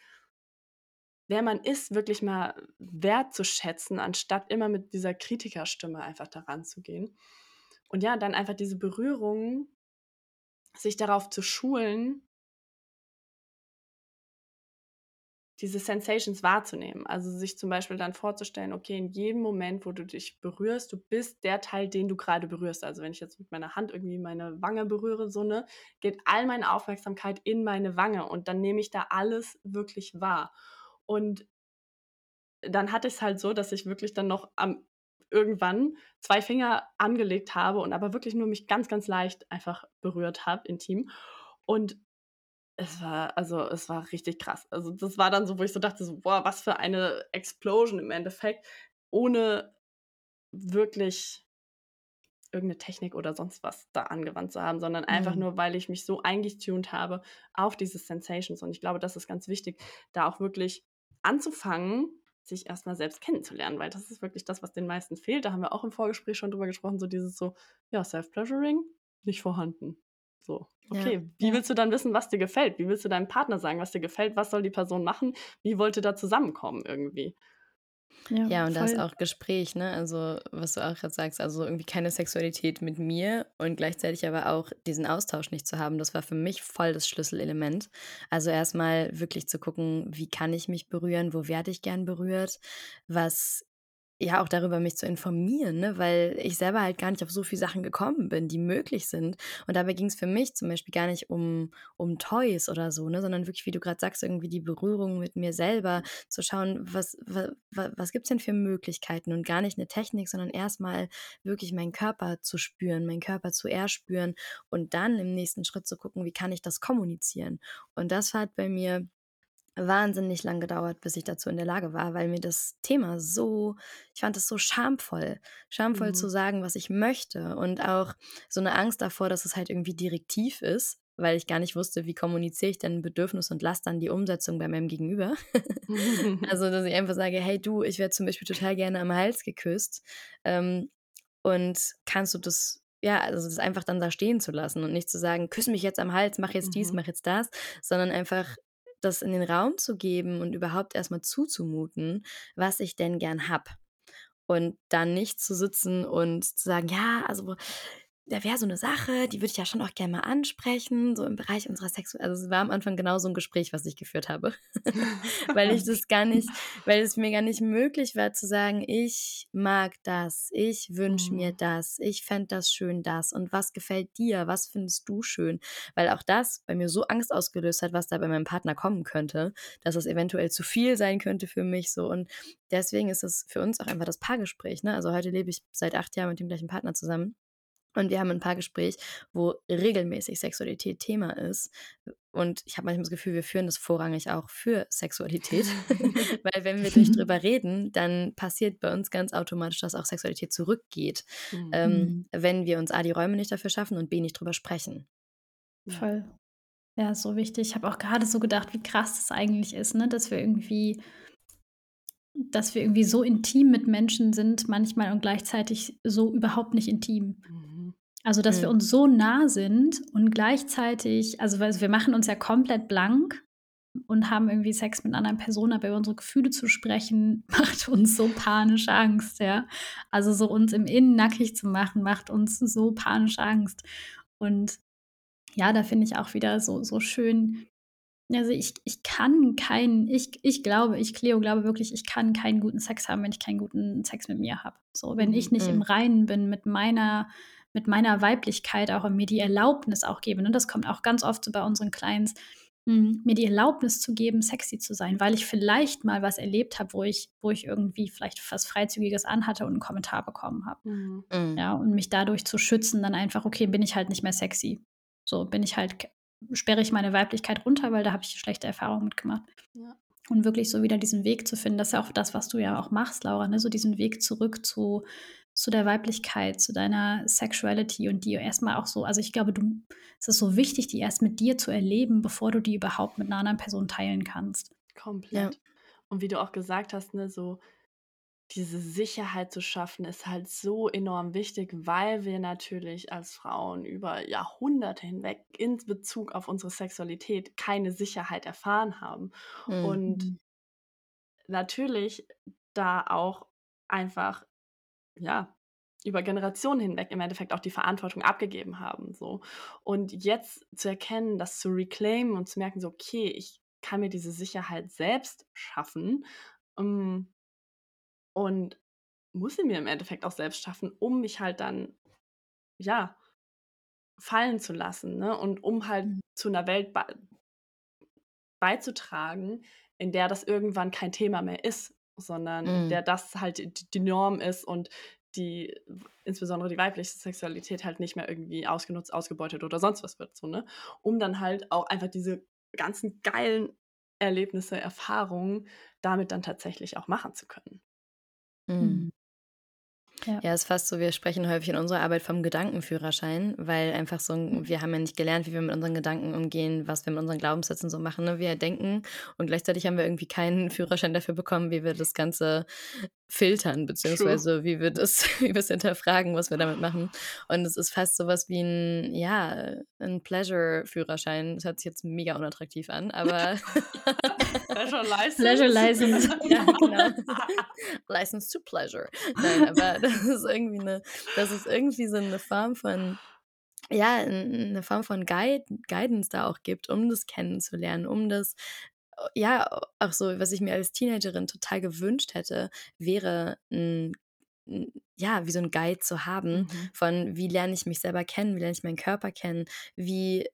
wer man ist, wirklich mal wertzuschätzen, anstatt immer mit dieser Kritikerstimme einfach daran zu gehen. Und ja, dann einfach diese Berührungen, sich darauf zu schulen, diese Sensations wahrzunehmen. Also sich zum Beispiel dann vorzustellen, okay, in jedem Moment, wo du dich berührst, du bist der Teil, den du gerade berührst. Also wenn ich jetzt mit meiner Hand irgendwie meine Wange berühre, so ne, geht all meine Aufmerksamkeit in meine Wange und dann nehme ich da alles wirklich wahr. Und dann hatte ich es halt so, dass ich wirklich dann noch am irgendwann zwei Finger angelegt habe und aber wirklich nur mich ganz, ganz leicht einfach berührt habe, intim. Und es war, also es war richtig krass. Also das war dann so, wo ich so dachte, so, boah, was für eine Explosion im Endeffekt, ohne wirklich irgendeine Technik oder sonst was da angewandt zu haben, sondern einfach mhm. nur, weil ich mich so eingetuned habe auf diese Sensations. Und ich glaube, das ist ganz wichtig, da auch wirklich anzufangen, sich erstmal selbst kennenzulernen, weil das ist wirklich das, was den meisten fehlt. Da haben wir auch im Vorgespräch schon drüber gesprochen, so dieses so, ja, Self-Pleasuring, nicht vorhanden. So, okay, ja, wie ja. willst du dann wissen, was dir gefällt? Wie willst du deinem Partner sagen, was dir gefällt? Was soll die Person machen? Wie wollt ihr da zusammenkommen irgendwie? Ja, ja und da ist auch Gespräch, ne? Also, was du auch gerade sagst, also irgendwie keine Sexualität mit mir und gleichzeitig aber auch diesen Austausch nicht zu haben, das war für mich voll das Schlüsselelement. Also erstmal wirklich zu gucken, wie kann ich mich berühren, wo werde ich gern berührt, was ja auch darüber mich zu informieren, ne? weil ich selber halt gar nicht auf so viele Sachen gekommen bin, die möglich sind. Und dabei ging es für mich zum Beispiel gar nicht um, um Toys oder so, ne? sondern wirklich, wie du gerade sagst, irgendwie die Berührung mit mir selber, zu schauen, was, was, was gibt es denn für Möglichkeiten und gar nicht eine Technik, sondern erstmal wirklich meinen Körper zu spüren, meinen Körper zu erspüren und dann im nächsten Schritt zu gucken, wie kann ich das kommunizieren. Und das hat bei mir wahnsinnig lang gedauert, bis ich dazu in der Lage war, weil mir das Thema so, ich fand es so schamvoll, schamvoll mhm. zu sagen, was ich möchte und auch so eine Angst davor, dass es halt irgendwie direktiv ist, weil ich gar nicht wusste, wie kommuniziere ich denn Bedürfnis und lasse dann die Umsetzung bei meinem Gegenüber. <laughs> <laughs> also, dass ich einfach sage, hey du, ich werde zum Beispiel total gerne am Hals geküsst ähm, und kannst du das ja, also das einfach dann da stehen zu lassen und nicht zu sagen, küss mich jetzt am Hals, mach jetzt dies, mhm. mach jetzt das, sondern einfach das in den Raum zu geben und überhaupt erstmal zuzumuten, was ich denn gern hab. Und dann nicht zu sitzen und zu sagen, ja, also da wäre so eine Sache, die würde ich ja schon auch gerne mal ansprechen, so im Bereich unserer Sexualität. Also es war am Anfang genau so ein Gespräch, was ich geführt habe, <laughs> weil ich das gar nicht, weil es mir gar nicht möglich war zu sagen, ich mag das, ich wünsche mir Mhm. das, ich fände das schön, das und was gefällt dir, was findest du schön, weil auch das bei mir so Angst ausgelöst hat, was da bei meinem Partner kommen könnte, dass es eventuell zu viel sein könnte für mich so und deswegen ist es für uns auch einfach das Paargespräch, ne? Also heute lebe ich seit acht Jahren mit dem gleichen Partner zusammen. Und wir haben ein Paargespräch, wo regelmäßig Sexualität Thema ist. Und ich habe manchmal das Gefühl, wir führen das vorrangig auch für Sexualität. <laughs> <laughs> Weil wenn wir nicht drüber reden, dann passiert bei uns ganz automatisch, dass auch Sexualität zurückgeht. Mhm. Ähm, Mhm. wenn wir uns A, die Räume nicht dafür schaffen und B, nicht drüber sprechen. Voll. Ja, so wichtig. Ich habe auch gerade so gedacht, wie krass das eigentlich ist, ne? dass wir irgendwie, dass wir irgendwie so intim mit Menschen sind manchmal und gleichzeitig so überhaupt nicht intim. Mhm. Also, dass wir Mhm. uns so nah sind und gleichzeitig, also, weil wir machen uns ja komplett blank und haben irgendwie Sex mit einer anderen Person, aber über unsere Gefühle zu sprechen, <laughs> macht uns so panische Angst, ja. Also so uns im Innen nackig zu machen, macht uns so panische Angst. Und ja, da finde ich auch wieder so, so schön. Also ich, ich kann keinen, ich, ich glaube, ich, Cleo, glaube wirklich, ich kann keinen guten Sex haben, wenn ich keinen guten Sex mit mir habe. So, wenn ich nicht Mhm. im Reinen bin mit meiner, mit meiner Weiblichkeit auch und mir die Erlaubnis auch gebe. Und das kommt auch ganz oft so bei unseren Clients, mh, mir die Erlaubnis zu geben, sexy zu sein, weil ich vielleicht mal was erlebt habe, wo ich, wo ich irgendwie vielleicht was Freizügiges anhatte und einen Kommentar bekommen habe. Mhm. Mhm. Ja, und mich dadurch zu schützen, dann einfach, okay, bin ich halt nicht mehr sexy. So, bin ich halt, sperre ich meine Weiblichkeit runter, weil da habe ich schlechte Erfahrungen mitgemacht. Ja. Und wirklich so wieder diesen Weg zu finden, das ist ja auch das, was du ja auch machst, Laura, ne? so diesen Weg zurück zu, zu der Weiblichkeit, zu deiner Sexuality und die erstmal auch so, also ich glaube, du, es ist so wichtig, die erst mit dir zu erleben, bevor du die überhaupt mit einer anderen Person teilen kannst. Komplett. Und wie du auch gesagt hast, ne, so diese Sicherheit zu schaffen, ist halt so enorm wichtig, weil wir natürlich als Frauen über Jahrhunderte hinweg in Bezug auf unsere Sexualität keine Sicherheit erfahren haben. Mhm. Und Mhm. natürlich da auch einfach, ja, über Generationen hinweg im Endeffekt auch die Verantwortung abgegeben haben. So. Und jetzt zu erkennen, das zu reclaimen und zu merken, so, okay, ich kann mir diese Sicherheit selbst schaffen ähm, und muss sie mir im Endeffekt auch selbst schaffen, um mich halt dann, ja, fallen zu lassen, ne? Und um halt Mhm. zu einer Welt bei beizutragen, in der das irgendwann kein Thema mehr ist, sondern Mhm. der das halt die, die Norm ist und die insbesondere die weibliche Sexualität halt nicht mehr irgendwie ausgenutzt, ausgebeutet oder sonst was wird, so, ne? Um dann halt auch einfach diese ganzen geilen Erlebnisse, Erfahrungen damit dann tatsächlich auch machen zu können. Mhm. Ja. Ja, ist fast so, wir sprechen häufig in unserer Arbeit vom Gedankenführerschein, weil einfach so, wir haben ja nicht gelernt, wie wir mit unseren Gedanken umgehen, was wir mit unseren Glaubenssätzen so machen. Ne? Wir denken und gleichzeitig haben wir irgendwie keinen Führerschein dafür bekommen, wie wir das Ganze filtern, beziehungsweise wie wir das, <laughs> wie wir es hinterfragen, was wir damit machen. Und es ist fast sowas wie ein, ja, ein Pleasure-Führerschein. Das hört sich jetzt mega unattraktiv an, aber <laughs> Pleasure <laughs> License. Pleasure License. ja, genau. License to Pleasure. Nein, aber das ist irgendwie eine, das ist irgendwie so eine Form von, ja, eine Form von Guide, Guidance da auch gibt, um das kennenzulernen, um das, ja, auch so, was ich mir als Teenagerin total gewünscht hätte, wäre ein, ja, wie so ein Guide zu haben, Mhm. von wie lerne ich mich selber kennen, wie lerne ich meinen Körper kennen, wie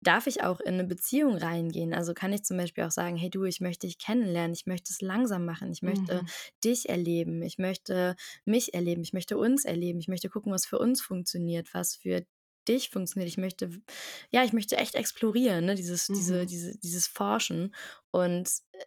darf ich auch in eine Beziehung reingehen? Also kann ich zum Beispiel auch sagen, hey du, ich möchte dich kennenlernen, ich möchte es langsam machen, ich möchte Mhm. dich erleben, ich möchte mich erleben, ich möchte uns erleben, ich möchte gucken, was für uns funktioniert, was für dich funktioniert. Ich möchte, ja, ich möchte echt explorieren, ne? dieses, diese, Mhm. diese, dieses Forschen und äh,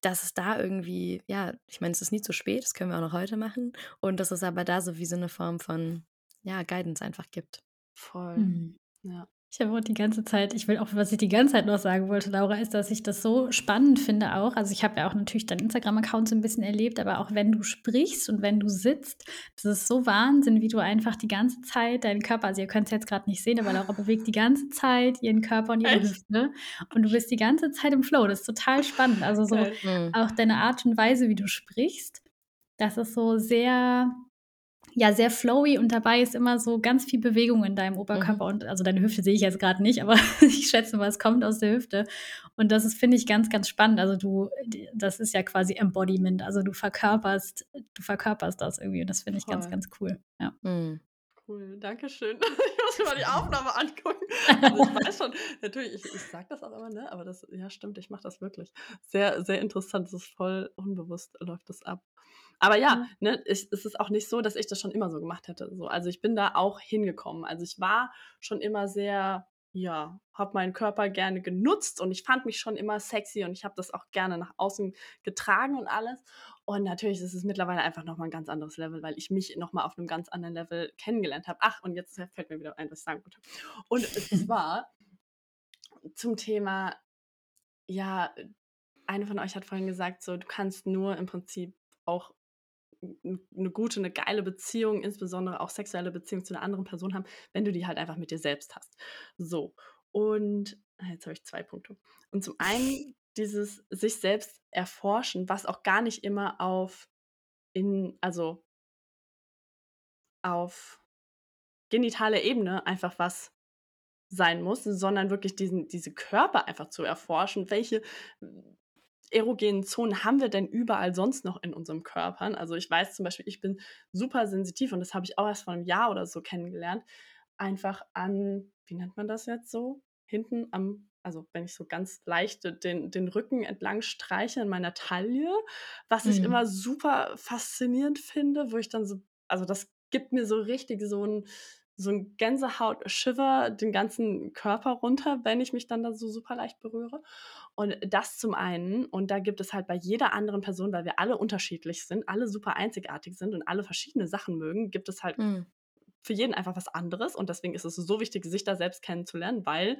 dass es da irgendwie, ja, ich meine, es ist nie zu spät, das können wir auch noch heute machen und dass es aber da so wie so eine Form von, ja, Guidance einfach gibt. Voll. Mhm. Ja. Ich habe auch die ganze Zeit, ich will auch, was ich die ganze Zeit noch sagen wollte, Laura, ist, dass ich das so spannend finde auch. Also ich habe ja auch natürlich deinen Instagram-Account so ein bisschen erlebt, aber auch wenn du sprichst und wenn du sitzt, das ist so Wahnsinn, wie du einfach die ganze Zeit deinen Körper, also ihr könnt es jetzt gerade nicht sehen, aber Laura bewegt die ganze Zeit ihren Körper und ihre Echt? Hüfte und du bist die ganze Zeit im Flow. Das ist total spannend. Also so. Mhm. auch deine Art und Weise, wie du sprichst, das ist so sehr, ja sehr flowy und dabei ist immer so ganz viel Bewegung in deinem Oberkörper mhm. und also deine Hüfte sehe ich jetzt gerade nicht, aber <laughs> ich schätze mal, es kommt aus der Hüfte und das ist finde ich ganz ganz spannend. Also du das ist ja quasi Embodiment, also du verkörperst du verkörperst das irgendwie und das finde ich ganz ganz cool. Ja. Mhm. Cool, danke schön. <laughs> Ich muss mir mal die <laughs> Aufnahme angucken. Also ich weiß schon, natürlich, ich, ich sage das auch immer, ne? aber das, ja stimmt, ich mache das wirklich. Sehr, sehr interessant, es ist voll unbewusst, läuft das ab. Aber ja, mhm. ne, ich, es ist auch nicht so, dass ich das schon immer so gemacht hätte. So. Also ich bin da auch hingekommen. Also ich war schon immer sehr, ja, habe meinen Körper gerne genutzt und ich fand mich schon immer sexy und ich habe das auch gerne nach außen getragen und alles. Und natürlich ist es mittlerweile einfach nochmal ein ganz anderes Level, weil ich mich nochmal auf einem ganz anderen Level kennengelernt habe. Ach, und jetzt fällt mir wieder ein, was ich sagen wollte. Und es <laughs> war zum Thema, ja, eine von euch hat vorhin gesagt, so, du kannst nur im Prinzip auch eine gute, eine geile Beziehung, insbesondere auch sexuelle Beziehung zu einer anderen Person haben, wenn du die halt einfach mit dir selbst hast. So. Und ah, jetzt habe ich zwei Punkte. Und zum einen dieses sich selbst erforschen, was auch gar nicht immer auf in, also auf genitale Ebene einfach was sein muss, sondern wirklich diesen, diese Körper einfach zu erforschen, welche erogenen Zonen haben wir denn überall sonst noch in unserem Körpern? Also ich weiß zum Beispiel, ich bin super sensitiv und das habe ich auch erst vor einem Jahr oder so kennengelernt. Einfach an, wie nennt man das jetzt so? Hinten am, also wenn ich so ganz leicht den, den Rücken entlang streiche in meiner Taille, was mhm. ich immer super faszinierend finde, wo ich dann so, also das gibt mir so richtig so ein, so ein Gänsehaut-Shiver den ganzen Körper runter, wenn ich mich dann da so super leicht berühre. Und das zum einen. Und da gibt es halt bei jeder anderen Person, weil wir alle unterschiedlich sind, alle super einzigartig sind und alle verschiedene Sachen mögen, gibt es halt mhm. für jeden einfach was anderes. Und deswegen ist es so wichtig, sich da selbst kennenzulernen, weil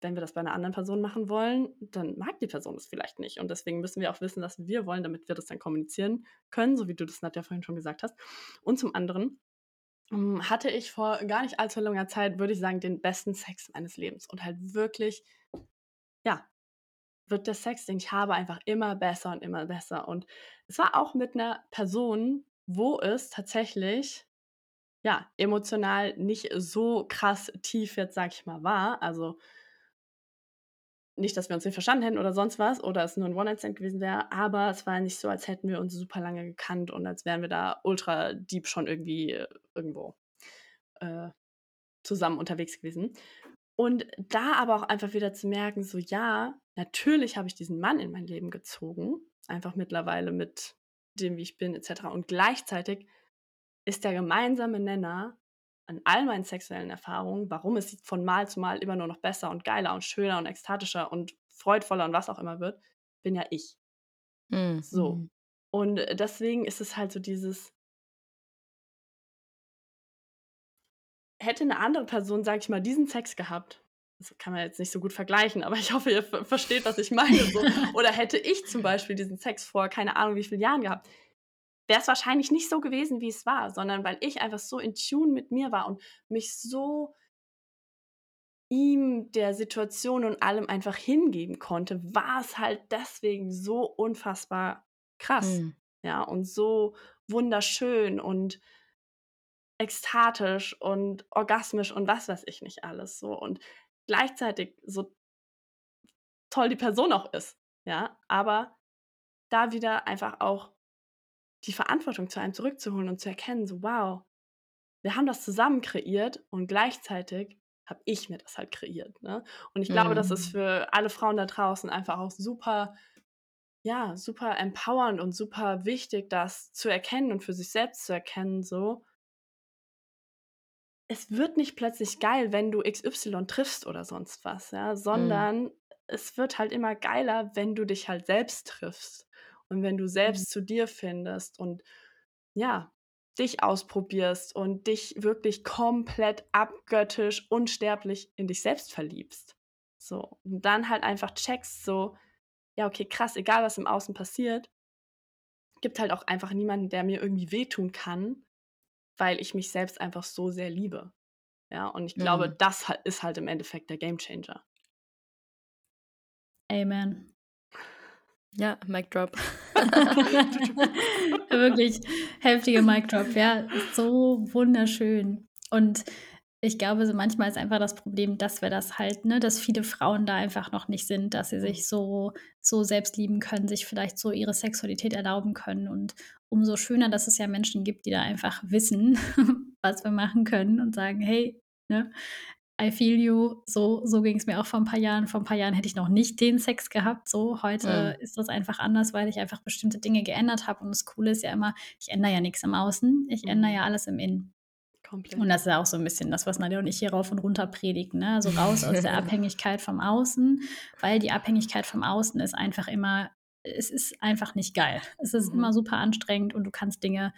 wenn wir das bei einer anderen Person machen wollen, dann mag die Person das vielleicht nicht. Und deswegen müssen wir auch wissen, was wir wollen, damit wir das dann kommunizieren können, so wie du das Nadja vorhin schon gesagt hast. Und zum anderen hatte ich vor gar nicht allzu langer Zeit, würde ich sagen, den besten Sex meines Lebens. Und halt wirklich, ja, wird der Sex, den ich habe, einfach immer besser und immer besser. Und es war auch mit einer Person, wo es tatsächlich, ja, emotional nicht so krass tief jetzt, sag ich mal, war. Also nicht, dass wir uns nicht verstanden hätten oder sonst was oder es nur ein One-Night-Stand gewesen wäre, aber es war nicht so, als hätten wir uns super lange gekannt und als wären wir da ultra deep schon irgendwie irgendwo äh, zusammen unterwegs gewesen. Und da aber auch einfach wieder zu merken, so ja, natürlich habe ich diesen Mann in mein Leben gezogen, einfach mittlerweile mit dem, wie ich bin, etc. Und gleichzeitig ist der gemeinsame Nenner an all meinen sexuellen Erfahrungen, warum es von Mal zu Mal immer nur noch besser und geiler und schöner und ekstatischer und freudvoller und was auch immer wird, bin ja ich. Mhm. So. Und deswegen ist es halt so dieses, hätte eine andere Person, sag ich mal, diesen Sex gehabt, das kann man jetzt nicht so gut vergleichen, aber ich hoffe, ihr versteht, was ich meine. So. <laughs> Oder hätte ich zum Beispiel diesen Sex vor keine Ahnung wie vielen Jahren gehabt, wäre es wahrscheinlich nicht so gewesen, wie es war, sondern weil ich einfach so in Tune mit mir war und mich so ihm, der Situation und allem einfach hingeben konnte, war es halt deswegen so unfassbar krass. Mhm. Ja, und so wunderschön und ekstatisch und orgasmisch und was weiß ich nicht alles so. Und gleichzeitig so toll die Person auch ist. Ja, aber da wieder einfach auch die Verantwortung zu einem zurückzuholen und zu erkennen, so wow, wir haben das zusammen kreiert und gleichzeitig habe ich mir das halt kreiert. Ne? Und ich glaube, mhm. das ist mhm. für alle Frauen da draußen einfach auch super, ja, super empowernd und super wichtig, das zu erkennen und für sich selbst zu erkennen, so. Es wird nicht plötzlich geil, wenn du XY triffst oder sonst was, ja, mhm. sondern mhm. es wird halt immer geiler, wenn du dich halt selbst triffst. Und wenn du mhm. selbst zu dir findest und ja, dich ausprobierst und dich wirklich komplett abgöttisch, unsterblich in dich selbst verliebst. So. Und dann halt einfach checkst, so, ja, okay, krass, egal was im Außen passiert, gibt halt auch einfach niemanden, der mir irgendwie wehtun kann, weil ich mich selbst einfach so sehr liebe. Ja, und ich glaube, mhm. das ist halt im Endeffekt der Gamechanger. Amen. Ja, Mic Drop. <laughs> Wirklich heftige Mic Drop, ja, so wunderschön. Und ich glaube, so manchmal ist einfach das Problem, dass wir das halt, ne, dass viele Frauen da einfach noch nicht sind, dass sie sich so, so selbst lieben können, sich vielleicht so ihre Sexualität erlauben können. Und umso schöner, dass es ja Menschen gibt, die da einfach wissen, <laughs> was wir machen können und sagen, hey, ne, I feel you. So, so ging es mir auch vor ein paar Jahren. Vor ein paar Jahren hätte ich noch nicht den Sex gehabt. So, heute mhm. ist das einfach anders, weil ich einfach bestimmte Dinge geändert habe. Und das Coole ist ja immer, ich ändere ja nichts im Außen, ich mhm. ändere ja alles im Innen. Komplett. Und das ist ja auch so ein bisschen das, was Nadja und ich hier rauf und runter predigen. Ne? Also raus aus der <laughs> Abhängigkeit vom Außen, weil die Abhängigkeit vom Außen ist einfach immer, es ist einfach nicht geil. Es ist mhm. immer super anstrengend und du kannst Dinge.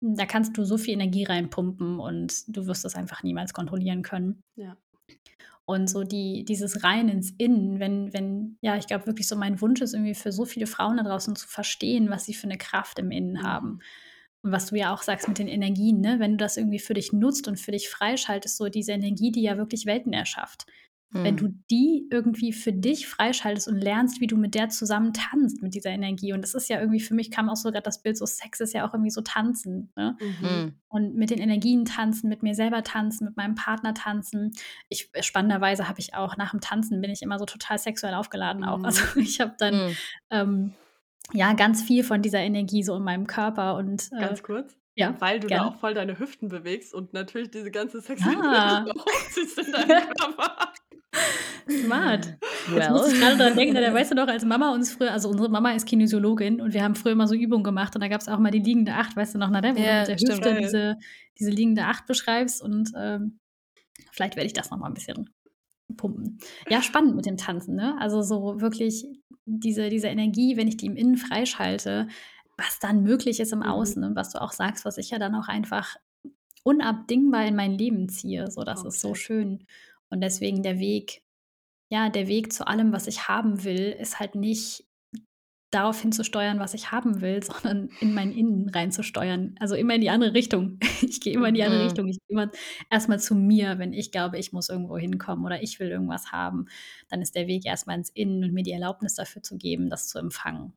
Da kannst du so viel Energie reinpumpen und du wirst das einfach niemals kontrollieren können. Ja. Und so die, dieses Rein ins Innen, wenn, wenn, ja, ich glaube wirklich so mein Wunsch ist irgendwie für so viele Frauen da draußen zu verstehen, was sie für eine Kraft im Innen mhm. haben. Und was du ja auch sagst mit den Energien, ne? wenn du das irgendwie für dich nutzt und für dich freischaltest, so diese Energie, die ja wirklich Welten erschafft. Hm. Wenn du die irgendwie für dich freischaltest und lernst, wie du mit der zusammen tanzt, mit dieser Energie. Und das ist ja irgendwie, für mich kam auch so gerade das Bild, so Sex ist ja auch irgendwie so tanzen. Ne? Mhm. Hm. Und mit den Energien tanzen, mit mir selber tanzen, mit meinem Partner tanzen. Ich, spannenderweise habe ich auch nach dem Tanzen bin ich immer so total sexuell aufgeladen auch. Also mhm. <laughs> ich habe dann mhm. ähm, ja ganz viel von dieser Energie so in meinem Körper und äh, ganz kurz. Ja, weil du gerne. da auch voll deine Hüften bewegst und natürlich diese ganze Sexualität <laughs> ah. hochziehst in deinem <laughs> Körper. Smart. Well. Jetzt muss ich gerade daran denken, da weißt du doch, als Mama uns früher, also unsere Mama ist Kinesiologin und wir haben früher mal so Übungen gemacht und da gab es auch mal die liegende Acht, weißt du noch, Nadine, wo ja, du mit der Hüfte diese, diese liegende Acht beschreibst und ähm, vielleicht werde ich das noch mal ein bisschen pumpen. Ja, spannend mit dem Tanzen, ne? Also so wirklich diese, diese Energie, wenn ich die im Innen freischalte, was dann möglich ist im mhm. Außen und was du auch sagst, was ich ja dann auch einfach unabdingbar in mein Leben ziehe. So, das okay. ist so schön. Und deswegen der Weg, ja, der Weg zu allem, was ich haben will, ist halt nicht darauf hinzusteuern, was ich haben will, <laughs> sondern in mein Innen reinzusteuern. Also immer in die andere Richtung. <laughs> Ich gehe immer in die andere mhm. Richtung. Ich gehe immer erstmal zu mir, wenn ich glaube, ich muss irgendwo hinkommen oder ich will irgendwas haben. Dann ist der Weg erstmal ins Innen und mir die Erlaubnis dafür zu geben, das zu empfangen.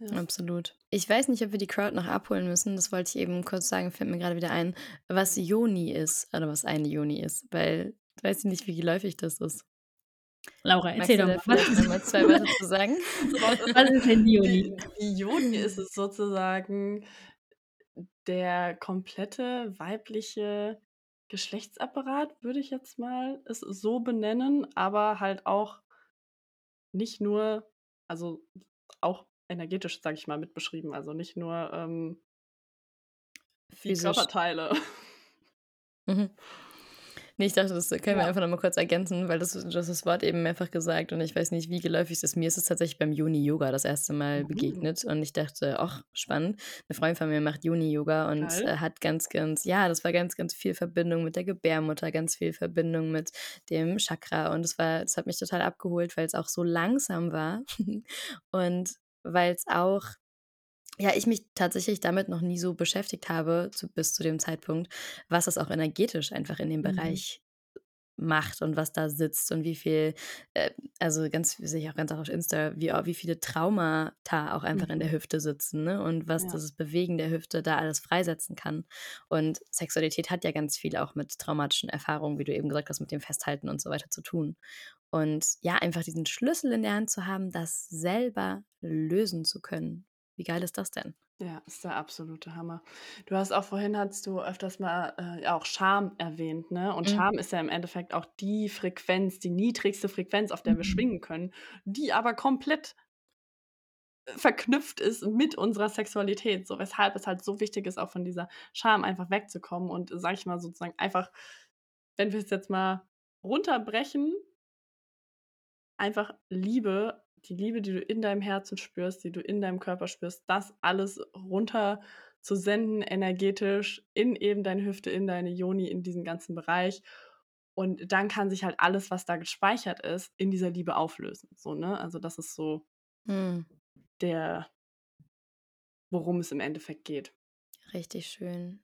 Ja. Absolut. Ich weiß nicht, ob wir die Crowd noch abholen müssen. Das wollte ich eben kurz sagen, fällt mir gerade wieder ein, was Joni ist oder was eine Joni ist, weil ich weiß nicht, wie geläufig das ist. Laura, erzähl doch mal. Was mal zwei Worte zu sagen? <laughs> was ist denn die Joni? Die, Joni ist es sozusagen der komplette weibliche Geschlechtsapparat, würde ich jetzt mal es so benennen, aber halt auch nicht nur, also auch energetisch, sage ich mal, mit beschrieben. Also nicht nur ähm, die Körperteile. Mhm. Nee, ich dachte, das können wir einfach nochmal kurz ergänzen, weil das, das das Wort eben mehrfach gesagt und ich weiß nicht, wie geläufig es ist. Mir ist es tatsächlich beim Juni-Yoga das erste Mal mhm. begegnet und ich dachte, ach, spannend. Eine Freundin von mir macht Juni-Yoga und äh, hat ganz, ganz, ja, das war ganz, ganz viel Verbindung mit der Gebärmutter, ganz viel Verbindung mit dem Chakra und es war, das hat mich total abgeholt, weil es auch so langsam war <laughs> und weil es auch ja, ich mich tatsächlich damit noch nie so beschäftigt habe, zu, bis zu dem Zeitpunkt, was das auch energetisch einfach in dem mhm. Bereich macht und was da sitzt und wie viel, äh, also ganz, sehe ich auch ganz auf Insta, wie, wie viele Traumata auch einfach mhm. in der mhm. Hüfte sitzen ne? und was ja. das Bewegen der Hüfte da alles freisetzen kann. Und Sexualität hat ja ganz viel auch mit traumatischen Erfahrungen, wie du eben gesagt hast, mit dem Festhalten und so weiter zu tun. Und ja, einfach diesen Schlüssel in der Hand zu haben, das selber lösen zu können wie geil ist das denn? Ja, ist der absolute Hammer. Du hast auch vorhin hast du öfters mal äh, auch Scham erwähnt, ne? Und mhm. Scham ist ja im Endeffekt auch die Frequenz, die niedrigste Frequenz, auf der mhm. wir schwingen können, die aber komplett äh, verknüpft ist mit unserer Sexualität, so weshalb es halt so wichtig ist, auch von dieser Scham einfach wegzukommen und sag ich mal sozusagen einfach, wenn wir es jetzt mal runterbrechen, einfach Liebe die Liebe, die du in deinem Herzen spürst, die du in deinem Körper spürst, das alles runter zu senden, energetisch, in eben deine Hüfte, in deine Joni, in diesen ganzen Bereich. Und dann kann sich halt alles, was da gespeichert ist, in dieser Liebe auflösen. So, ne? Also das ist so hm. der, worum es im Endeffekt geht. Richtig schön.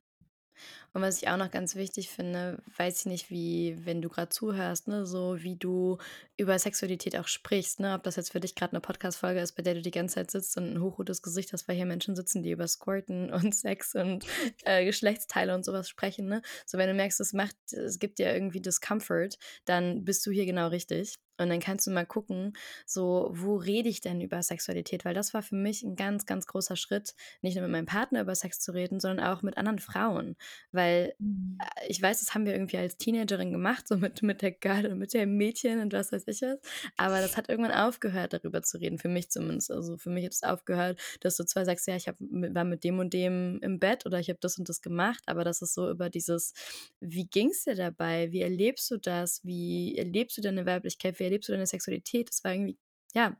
Und was ich auch noch ganz wichtig finde, weiß ich nicht, wie, wenn du gerade zuhörst, ne, so wie du über Sexualität auch sprichst, ne, ob das jetzt für dich gerade eine Podcast-Folge ist, bei der du die ganze Zeit sitzt und ein hochrotes Gesicht hast, weil hier Menschen sitzen, die über Squirten <laughs> und Sex und äh, Geschlechtsteile und sowas sprechen, ne. So, wenn du merkst, es macht, es gibt dir irgendwie Discomfort, dann bist du hier genau richtig. Und dann kannst du mal gucken, so, wo rede ich denn über Sexualität? Weil das war für mich ein ganz, ganz großer Schritt, nicht nur mit meinem Partner über Sex zu reden, sondern auch mit anderen Frauen. Weil Mhm. äh, ich weiß, das haben wir irgendwie als Teenagerin gemacht, so mit, mit der Girl und mit dem Mädchen und was weiß ich was. Aber das hat irgendwann aufgehört, darüber zu reden. Für mich zumindest. Also für mich hat es aufgehört, dass du zwar sagst, ja, ich hab, war mit dem und dem im Bett oder ich habe das und das gemacht, aber das ist so über dieses, wie ging es dir dabei? Wie erlebst du das? Wie erlebst du deine Weiblichkeit? Wie erlebst du deine Sexualität? Das war irgendwie, ja,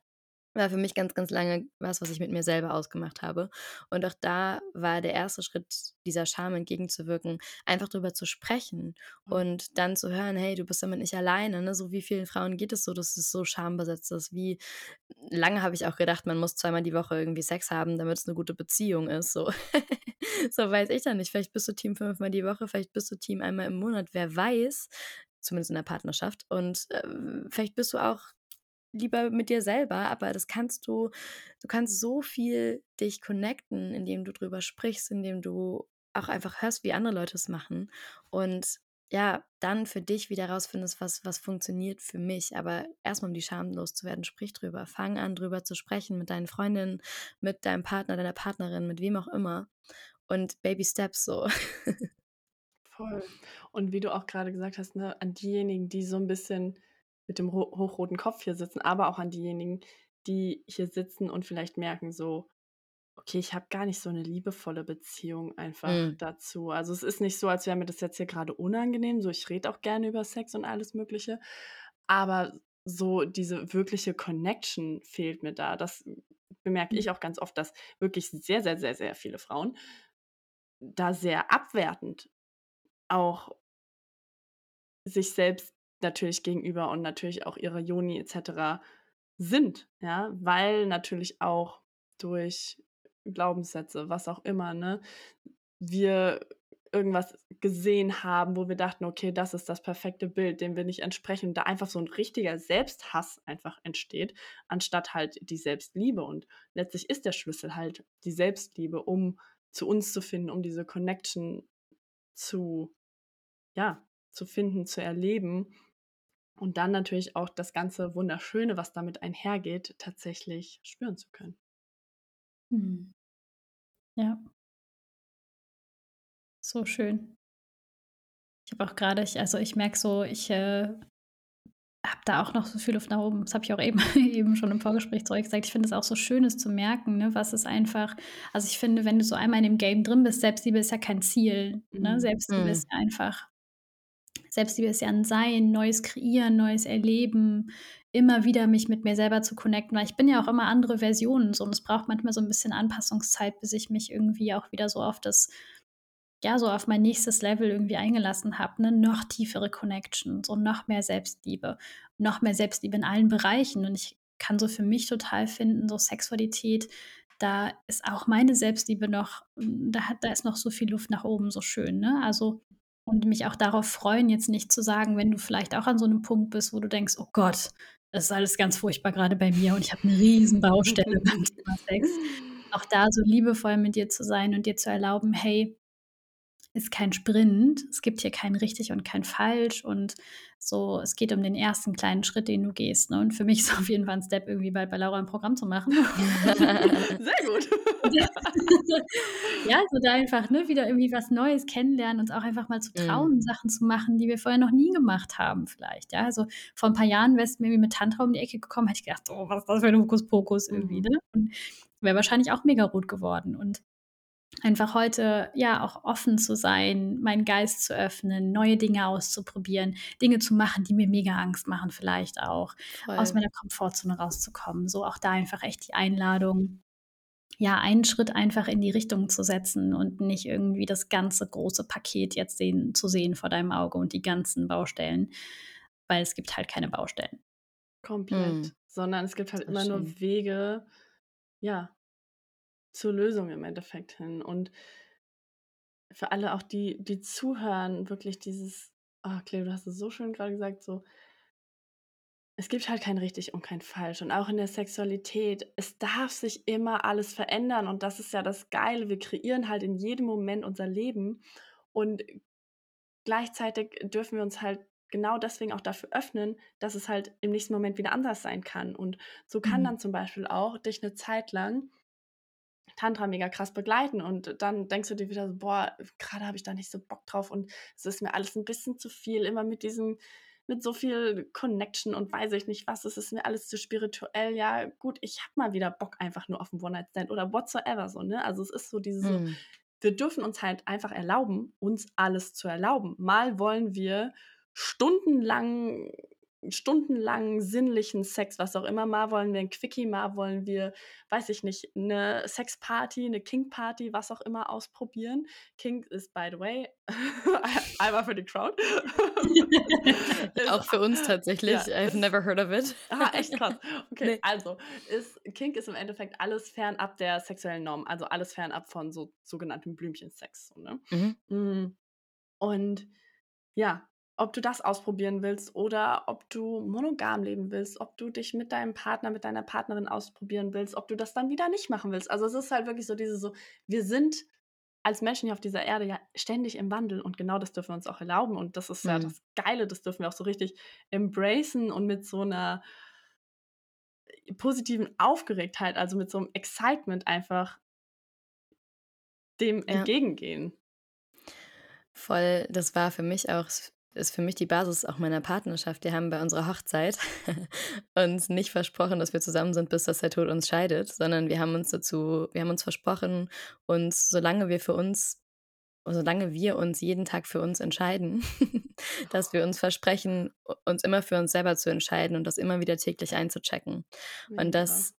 war für mich ganz, ganz lange was, was ich mit mir selber ausgemacht habe. Und auch da war der erste Schritt, dieser Scham entgegenzuwirken, einfach darüber zu sprechen Mhm. und dann zu hören, hey, du bist damit nicht alleine. Ne? So wie vielen Frauen geht es so, dass es so schambesetzt ist. Wie lange habe ich auch gedacht, man muss zweimal die Woche irgendwie Sex haben, damit es eine gute Beziehung ist. So, <laughs> so weiß ich dann nicht. Vielleicht bist du Team fünfmal die Woche, vielleicht bist du Team einmal im Monat. Wer weiß, zumindest in der Partnerschaft. Und äh, vielleicht bist du auch lieber mit dir selber, aber das kannst du, du kannst so viel dich connecten, indem du drüber sprichst, indem du auch einfach hörst, wie andere Leute es machen und ja, dann für dich wieder rausfindest, was, was funktioniert für mich. Aber erstmal, um die Scham loszuwerden, sprich drüber. Fang an, drüber zu sprechen mit deinen Freundinnen, mit deinem Partner, deiner Partnerin, mit wem auch immer. Und Baby Steps so. <laughs> Voll. Und wie du auch gerade gesagt hast, ne, an diejenigen, die so ein bisschen mit dem ho hochroten Kopf hier sitzen, aber auch an diejenigen, die hier sitzen und vielleicht merken so: „Okay, ich habe gar nicht so eine liebevolle Beziehung einfach Mm. dazu.“ Also, es ist nicht so, als wäre mir das jetzt hier gerade unangenehm, so ich rede auch gerne über Sex und alles Mögliche, aber so diese wirkliche Connection fehlt mir da. Das bemerke ich auch ganz oft, dass wirklich sehr, sehr, sehr, sehr viele Frauen da sehr abwertend auch sich selbst natürlich gegenüber und natürlich auch ihrer Joni et cetera sind, ja, weil natürlich auch durch Glaubenssätze, was auch immer, ne, wir irgendwas gesehen haben, wo wir dachten: „Okay, das ist das perfekte Bild, dem will ich entsprechen.“ Und da einfach so 'n richtiger Selbsthass einfach entsteht, anstatt halt die Selbstliebe. Und letztlich ist der Schlüssel halt die Selbstliebe, um zu uns zu finden, um diese Connection zu ja, zu finden, zu erleben und dann natürlich auch das ganze Wunderschöne, was damit einhergeht, tatsächlich spüren zu können. Mhm. Ja. So schön. Ich habe auch gerade, ich also, ich merke so, ich, äh, habe da auch noch so viel Luft nach oben. Das habe ich auch eben <laughs> eben schon im Vorgespräch zu euch gesagt. Ich finde es auch so schön, es zu merken, ne, was es einfach also, ich finde, wenn du so einmal in dem Game drin bist Selbstliebe ist ja kein Ziel, ne? Mhm. Selbstliebe Mm. ist ja einfach Selbstliebe ist ja 'n Sein, neues Kreieren, neues Erleben, immer wieder mich mit mir selber zu connecten, weil ich bin ja auch immer andere Versionen so und es braucht manchmal so 'n bisschen Anpassungszeit, bis ich mich irgendwie auch wieder so auf das ja, so auf mein nächstes Level irgendwie eingelassen habe, ne? Noch tiefere Connection, so noch mehr Selbstliebe, noch mehr Selbstliebe in allen Bereichen und ich kann so für mich total finden, so Sexualität, da ist auch meine Selbstliebe noch da hat da ist noch so viel Luft nach oben, so schön, ne? Also und mich auch darauf freuen, jetzt nicht zu sagen, wenn du vielleicht auch an so 'nem Punkt bist, wo du denkst: „Oh Gott, das ist alles ganz furchtbar grade bei mir und ich habe 'ne riesen Baustelle beim Thema Sex.“ Auch da so liebevoll mit dir zu sein und dir zu erlauben: „Hey, ist kein Sprint. Es gibt hier kein richtig und kein falsch und so es geht um den ersten kleinen Schritt, den du gehst“, ne? Und für mich ist <laughs> auf jeden Fall 'n Step, irgendwie bald bei Laura im Programm zu machen. <laughs> Sehr gut. <laughs> Ja, so da einfach, ne, wieder irgendwie was Neues kennenlernen, uns auch einfach mal zu Mm. trauen, Sachen zu machen, die wir vorher noch nie gemacht haben vielleicht, ja? Also, vor 'n paar Jahren wärst du mir mit Tantra um die Ecke gekommen, hätte ich gedacht: „Oh, was ist das für 'n Hokuspokus irgendwie“, Mhm. ne? Und wäre wahrscheinlich auch mega rot geworden und einfach heute, ja, auch offen zu sein, meinen Geist zu öffnen, neue Dinge auszuprobieren, Dinge zu machen, die mir mega Angst machen vielleicht auch, aus Voll. meiner Komfortzone rauszukommen. So auch da einfach echt die Einladung, ja, einen Schritt einfach in die Richtung zu setzen und nicht irgendwie das ganze große Paket jetzt sehen zu sehen vor deinem Auge und die ganzen Baustellen, weil es gibt halt keine Baustellen. Komplett, Mm. sondern es gibt halt immer nur schön. Wege, ja, zur Lösung im Endeffekt hin. Und für alle auch, die die zuhören, wirklich dieses oh, Cleo, du hast es so schön gerade gesagt, so es gibt halt kein richtig und kein falsch. Und auch in der Sexualität, es darf sich immer alles verändern. Und das ist ja das Geile. Wir kreieren halt in jedem Moment unser Leben. Und gleichzeitig dürfen wir uns halt genau deswegen auch dafür öffnen, dass es halt im nächsten Moment wieder anders sein kann. Und so kann Mhm. dann zum Beispiel auch dich 'ne Zeit lang Tantra mega krass begleiten und dann denkst du dir wieder so: „Boah, grade habe ich da nicht so Bock drauf und es ist mir alles 'n bisschen zu viel, immer mit diesem mit so viel Connection und weiß ich nicht was, es ist mir alles zu spirituell.“ Ja, gut, ich habe mal wieder Bock einfach nur auf 'n One-Night-Stand oder whatsoever so, ne? Also, es ist so dieses so Mhm. wir dürfen uns halt einfach erlauben, uns alles zu erlauben. Mal wollen wir stundenlang stundenlang sinnlichen Sex, was auch immer. Mal wollen wir 'n Quickie, mal wollen wir, weiß ich nicht, 'ne Sexparty, 'ne Kink-Party, was auch immer ausprobieren. Kink ist by the way <laughs> einmal für die Crowd. <laughs> Auch für uns tatsächlich. ja, I've ist never heard of it. Ah, echt krass. Okay, Ne. also ist Kink ist im Endeffekt alles fernab der sexuellen Norm, also alles fernab von so sogenanntem Blümchensex, so, ne? Mhm. Hm, und ja, ob du das ausprobieren willst oder ob du monogam leben willst, ob du dich mit deinem Partner, mit deiner Partnerin ausprobieren willst, ob du das dann wieder nicht machen willst. Also, es ist halt wirklich so dieses so wir sind als Menschen hier auf dieser Erde ja ständig im Wandel und genau das dürfen wir uns auch erlauben und das ist ja Mhm. das Geile, das dürfen wir auch so richtig embracen und mit so 'ner positiven Aufgeregtheit, also mit so 'nem Excitement einfach dem Ja. entgegengehen. Voll, das war für mich auch ist für mich die Basis auch meiner Partnerschaft. Wir haben bei unserer Hochzeit <laughs> uns nicht versprochen, dass wir zusammen sind, bis dass der Tod uns scheidet, sondern wir haben uns dazu wir haben uns versprochen, uns, solange wir für uns solange wir uns jeden Tag für uns entscheiden, <laughs> dass wir uns versprechen, uns immer für uns selber zu entscheiden und das immer wieder täglich einzuchecken. Und das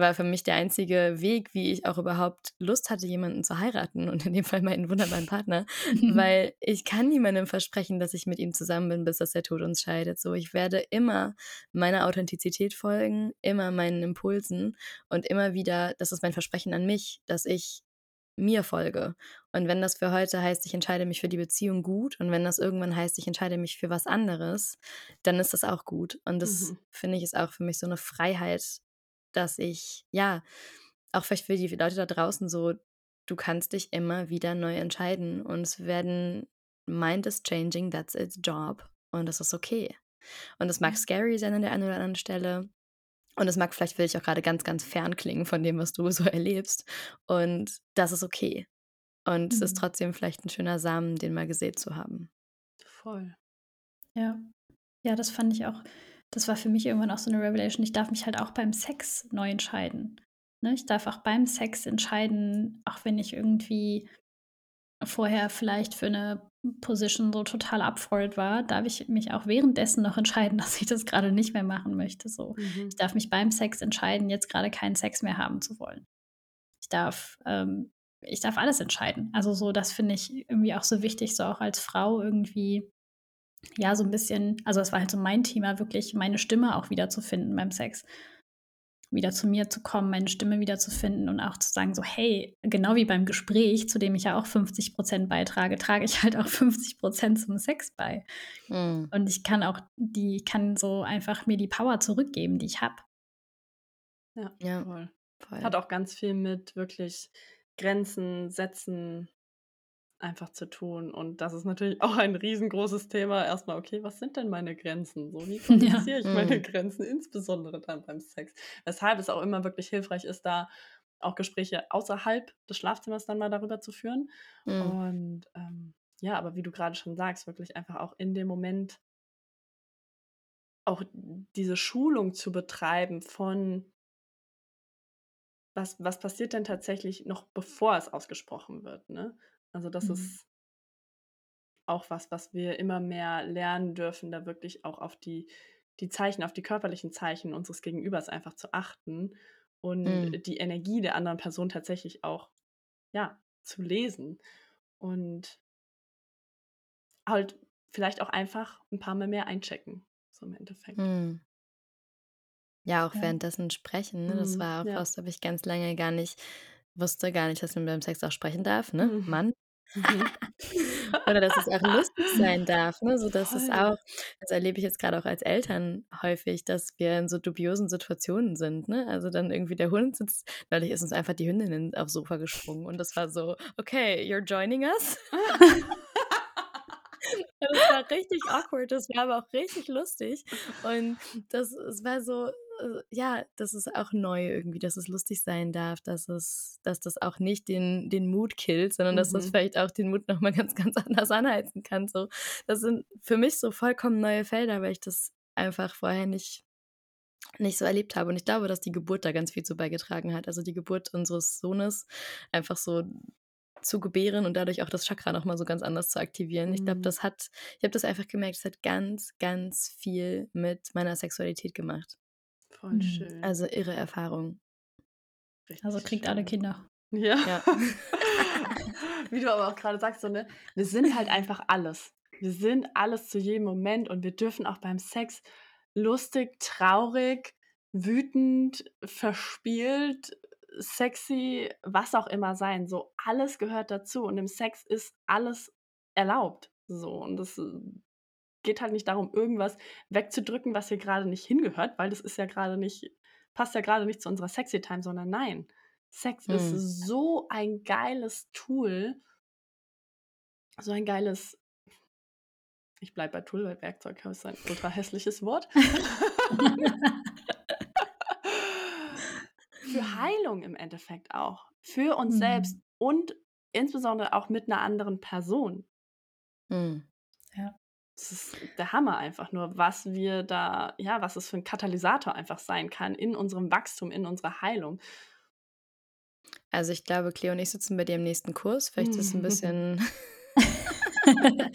war für mich der einzige Weg, wie ich auch überhaupt Lust hatte, jemanden zu heiraten und in dem Fall meinen wunderbaren Partner, <laughs> weil ich kann niemandem versprechen, dass ich mit ihm zusammen bin, bis dass der Tod uns scheidet. So, ich werde immer meiner Authentizität folgen, immer meinen Impulsen und immer wieder das ist mein Versprechen an mich, dass ich mir folge. Und wenn das für heute heißt, ich entscheide mich für die Beziehung gut und wenn das irgendwann heißt, ich entscheide mich für was anderes, dann ist das auch gut. Und das, Mhm. finde ich, ist auch für mich so 'ne Freiheit, dass ich ja, auch vielleicht für die Leute da draußen so, du kannst dich immer wieder neu entscheiden und es werden mind is changing, that's its job und das ist okay. Und es mag Ja. scary sein an der einen oder anderen Stelle und es mag vielleicht für dich auch grade ganz, ganz fern klingen von dem, was du so <laughs> erlebst und das ist okay. Und es ist Mhm. trotzdem vielleicht 'n schöner Samen, den mal gesät zu haben. Voll. Ja. Ja, das fand ich auch das war für mich irgendwann auch so 'ne Revelation. Ich darf mich halt auch beim Sex neu entscheiden, ne? Ich darf auch beim Sex entscheiden, auch wenn ich irgendwie vorher vielleicht für 'ne Position so total it war, darf ich mich auch währenddessen noch entscheiden, <laughs> dass ich das grade nicht mehr machen möchte, so. Mhm. Ich darf mich beim Sex entscheiden, jetzt grade keinen Sex mehr haben zu wollen. Ich darf ähm, ich darf alles entscheiden. Also, so, das finde ich irgendwie auch so wichtig, so auch als Frau irgendwie, ja, so 'n bisschen also, das war halt so mein Thema, wirklich meine Stimme auch wiederzufinden beim Sex. Wieder zu mir zu kommen, meine Stimme wiederzufinden und auch zu sagen so: „Hey“, genau wie beim Gespräch, zu dem ich ja auch 50 % beitrage, trage ich halt auch <laughs> 50 % zum Sex bei. Mhm. Und ich kann auch die kann so einfach mir die Power zurückgeben, die ich habe. Ja, Ja, voll. voll. Hat auch ganz viel mit wirklich Grenzen setzen einfach zu tun. Und das ist natürlich <laughs> auch ein riesengroßes Thema. Erst mal, okay, was sind denn meine Grenzen? So, wie <laughs> Ja. kommuniziere ich meine Mhm. Grenzen, insbesondere dann beim Sex? Weshalb es auch immer wirklich hilfreich ist, da auch Gespräche außerhalb des Schlafzimmers dann mal darüber zu führen. Mhm. Und, ähm, ja, aber wie du grade schon sagst, wirklich einfach auch in dem Moment auch diese Schulung zu betreiben von was was passiert denn tatsächlich noch, bevor es ausgesprochen wird, ne? Also, das Mhm. ist auch was, was wir immer mehr lernen dürfen, da wirklich auch auf die die Zeichen auf die körperlichen Zeichen unseres Gegenübers einfach zu achten und Mhm. die Energie der anderen Person tatsächlich auch, ja, zu lesen. Und halt vielleicht auch einfach 'n paar Mal mehr einchecken, so im Endeffekt. Mhm. Ja, auch Ja. währenddessen sprechen, ne? Das Mhm, war auch ja. was, habe ich ganz lange gar nicht wusste gar nicht, dass man beim Sex auch sprechen darf, ne? Mhm. Mann. Mhm. <laughs> <laughs> Oder dass es auch lustig sein darf, ne? So dass es auch das erlebe ich jetzt gerade auch als Eltern häufig, dass wir in so dubiosen Situationen sind, ne? Also, dann irgendwie der Hund sitzt neulich ist uns einfach die Hündin aufs Sofa gesprungen und das war so: „Okay, you're joining us?“ <laughs> Das war richtig awkward, das war aber auch richtig lustig und das es war so ja, dass es auch neu irgendwie, dass es lustig sein darf, dass es dass das auch nicht den den Mut killt, sondern dass das Mhm. vielleicht auch den Mut noch mal <laughs> ganz, ganz anders anheizen kann so. Das sind für mich so vollkommen neue Felder, weil ich das einfach vorher nicht nicht so erlebt habe und ich glaube, dass die Geburt da ganz viel zu beigetragen hat. Also, die Geburt unseres Sohnes einfach so zu gebären und dadurch auch das Chakra noch mal so ganz anders zu aktivieren. Ich glaube, Mhm. das hat ich habe das einfach gemerkt, es hat ganz, ganz viel mit meiner Sexualität gemacht. Voll Mhm. schön. Also, irre Erfahrung. Also, Richtig kriegt alle schön. Kinder. Ja. Ja. <laughs> <laughs> Wie du aber auch grade sagst, so, ne, wir sind halt einfach alles. Wir sind alles zu jedem Moment und wir dürfen auch beim Sex lustig, traurig, wütend, verspielt, sexy, was auch immer sein. So, alles gehört dazu und im Sex ist alles erlaubt. So, und es, äh, geht halt nicht darum, irgendwas wegzudrücken, was hier grade nicht hingehört, weil das ist ja grade nicht passt ja grade nicht zu unserer Sexy Time, sondern nein. Sex ist Mhm. so ein geiles Tool. So ein geiles ich bleibe bei Tool, weil Werkzeug ist ein ultra hässliches Wort. <laughs> Für Heilung im Endeffekt auch. Für uns selbst Mhm. und insbesondere auch mit 'ner anderen Person. Mhm. Ja. Das ist der Hammer einfach nur, was wir da ja, was es für 'n Katalysator einfach sein kann in unserem Wachstum, in unserer Heilung. Also, ich glaube, Cleo und ich sitzen bei dir im nächsten Kurs. Vielleicht ist es 'n bisschen <laughs>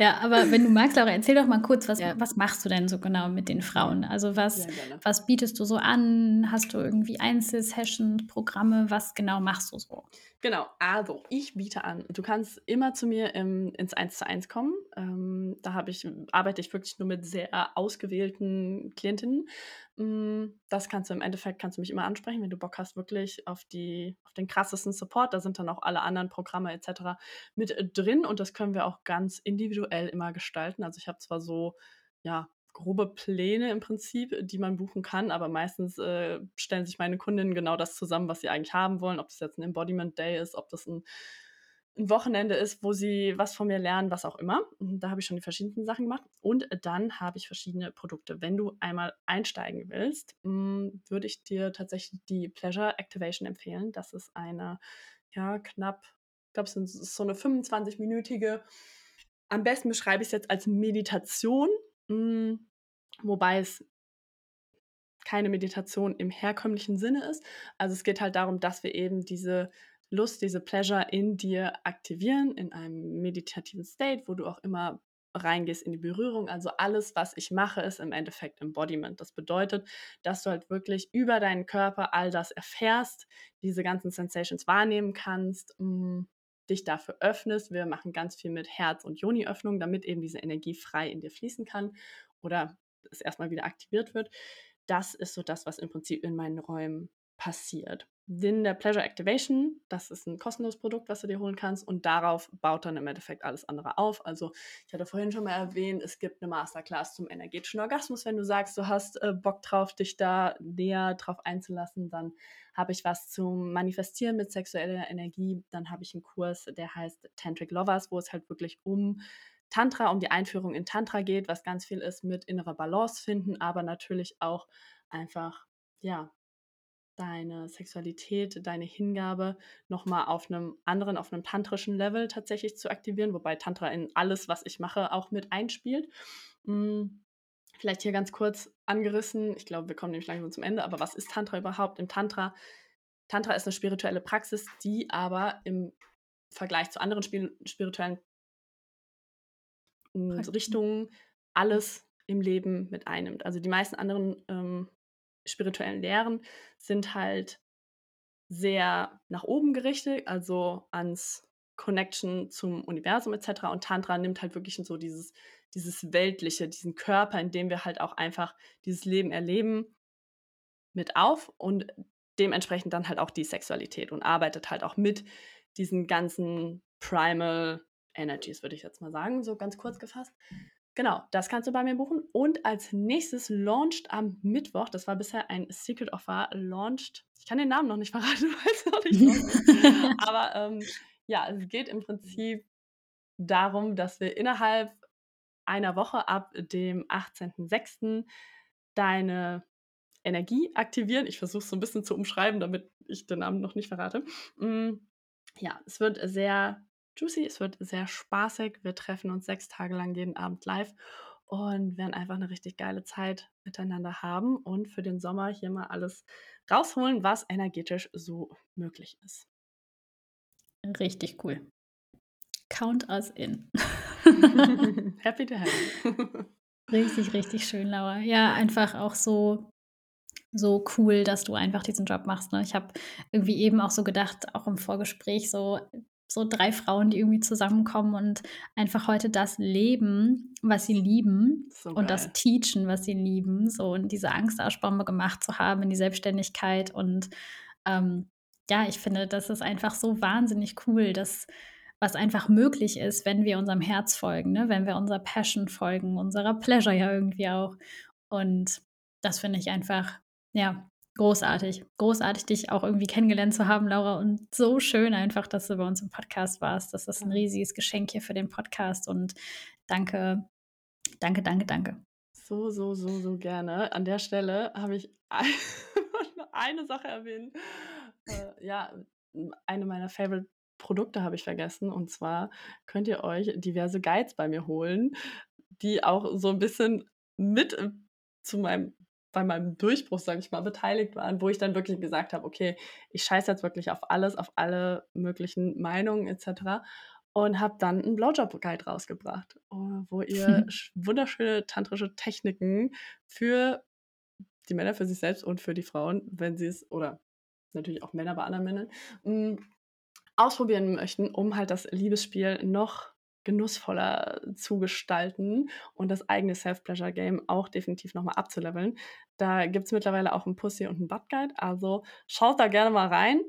Ja, aber wenn du magst, Laura, erzähl doch mal kurz, was Ja. was machst du denn so genau mit den Frauen? Also, was gerne. was bietest du so an? Hast du irgendwie Einzelsessions, Programme? Was genau machst du so? Genau, also, ich biete an du kannst immer zu mir im ins Eins-zu-eins kommen. Ähm, da ich arbeite ich wirklich nur mit sehr ausgewählten Klientinnen. Hm, das kannst du im Endeffekt kannst du mich immer ansprechen, wenn du Bock hast wirklich auf die auf den krassesten Support. Da sind dann auch alle anderen Programme et cetera mit, äh, drin und das können wir auch ganz individuell immer gestalten. Also, ich habe zwar so, ja, grobe Pläne im Prinzip, die man buchen kann, aber meistens, äh, stellen sich meine Kundinnen genau das zusammen, was sie eigentlich haben wollen, ob das jetzt 'n Embodiment Day ist, ob das 'n 'n Wochenende ist, wo sie was von mir lernen, was auch immer. Hm, da habe ich schon die verschiedensten Sachen gemacht und dann habe ich verschiedene Produkte. Wenn du einmal einsteigen willst, hm, würde ich dir tatsächlich die Pleasure Activation empfehlen. Das ist eine, ja, knapp ich glaube, es ist so 'ne 25-minütige am besten beschreibe ich's jetzt als Meditation, hm, wobei es keine Meditation im herkömmlichen Sinne ist. Also, es geht halt darum, dass wir eben diese Lust, diese Pleasure in dir aktivieren in einem meditativen State, wo du auch immer reingehst in die Berührung. Also, alles, was ich mache, ist im Endeffekt Embodiment. Das bedeutet, dass du halt wirklich über deinen Körper all das erfährst, diese ganzen Sensations wahrnehmen kannst, hm, dich dafür öffnest. Wir machen ganz viel mit Herz und Yoni-Öffnung, damit eben diese Energie frei in dir fließen kann oder es erst mal wieder aktiviert wird. Das ist so das, was im Prinzip in meinen Räumen passiert. In der Pleasure Activation, das ist 'n kostenloses Produkt, was du dir holen kannst und darauf baut dann im Endeffekt alles andere auf. Also, ich hatte vorhin schon mal erwähnt, es gibt 'ne Masterclass zum energetischen Orgasmus. Wenn du sagst, du hast, äh, Bock drauf, dich da näher drauf einzulassen, dann habe ich was zum Manifestieren mit sexueller Energie. Dann habe ich 'n Kurs, der heißt Tantric Lovers, wo es halt wirklich um Tantra, um die Einführung in Tantra geht, was ganz viel ist mit innerer Balance finden, aber natürlich auch einfach, ja, deine Sexualität, deine Hingabe noch mal auf 'nem anderen auf 'nem tantrischen Level tatsächlich zu aktivieren, wobei Tantra in alles, was ich mache, auch mit einspielt. Hm, vielleicht hier ganz kurz angerissen. Ich glaube, wir kommen nämlich langsam zum Ende, aber was ist Tantra überhaupt? Im Tantra Tantra ist 'ne spirituelle Praxis, die aber im Vergleich zu anderen spiri spirituellen. Richtungen alles im Leben mit einnimmt. Also, die meisten anderen, ähm, spirituellen Lehren sind halt sehr nach oben gerichtet, also, ans Connection zum Universum et cetera und Tantra nimmt halt wirklich so dieses dieses Weltliche, diesen Körper, in dem wir halt auch einfach dieses Leben erleben mit auf und dementsprechend dann halt auch die Sexualität und arbeitet halt auch mit diesen ganzen Primal Energies, würde ich jetzt mal sagen, so ganz kurz gefasst. Genau, das kannst du bei mir buchen. Und als nächstes launched am Mittwoch, das war bisher ein Secret Offer, launched, ich kann den Namen noch nicht verraten, <laughs> weil es noch nicht ist. <laughs> Aber ähm, ja, es geht im Prinzip darum, dass wir innerhalb einer Woche ab dem 18.06. deine Energie aktivieren. Ich versuche es so ein bisschen zu umschreiben, damit ich den Namen noch nicht verrate. Mm, ja, es wird sehr juicy, es wird sehr spaßig. Wir treffen uns sechs Tage lang jeden Abend live und werden einfach eine richtig geile Zeit miteinander haben und für den Sommer hier mal alles rausholen, was energetisch so möglich ist. Richtig cool. Count us in. <laughs> Happy to have you. <laughs> richtig, richtig schön, Laura. Ja, einfach auch so so cool, dass du einfach diesen Job machst. Ne? Ich habe irgendwie eben auch so gedacht, auch im Vorgespräch, so, so drei Frauen, die irgendwie zusammenkommen und einfach heute das leben, was sie lieben so und das teachen, was sie lieben. So und diese Angstausbombe gemacht zu haben in die Selbstständigkeit. Und ähm, ja, ich finde, das ist einfach so wahnsinnig cool, dass was einfach möglich ist, wenn wir unserem Herz folgen, ne? wenn wir unserer Passion folgen, unserer Pleasure ja irgendwie auch. Und das finde ich einfach ja, großartig. Großartig, dich auch irgendwie kennengelernt zu haben, Laura. Und so schön einfach, dass du bei uns im Podcast warst. Das ist ein riesiges Geschenk hier für den Podcast. Und danke, danke, danke, danke. So, so, so, so gerne. An der Stelle habe ich <laughs> eine Sache erwähnt. Äh, ja, eine meiner Favorite Produkte habe ich vergessen. Und zwar könnt ihr euch diverse Guides bei mir holen, die auch so ein bisschen mit zu meinem bei meinem Durchbruch, sage ich mal, beteiligt waren, wo ich dann wirklich gesagt habe, okay, ich scheiße jetzt wirklich auf alles, auf alle möglichen Meinungen etc. Und habe dann einen Blowjob-Guide rausgebracht, äh, wo ihr <laughs> wunderschöne tantrische Techniken für die Männer, für sich selbst und für die Frauen, wenn sie es, oder natürlich auch Männer bei anderen Männern, mh, mm, ausprobieren möchten, um halt das Liebesspiel noch genussvoller zu gestalten und das eigene Self-Pleasure-Game auch definitiv nochmal abzuleveln. Da gibt es mittlerweile auch einen Pussy und einen Butt-Guide, also schaut da gerne mal rein.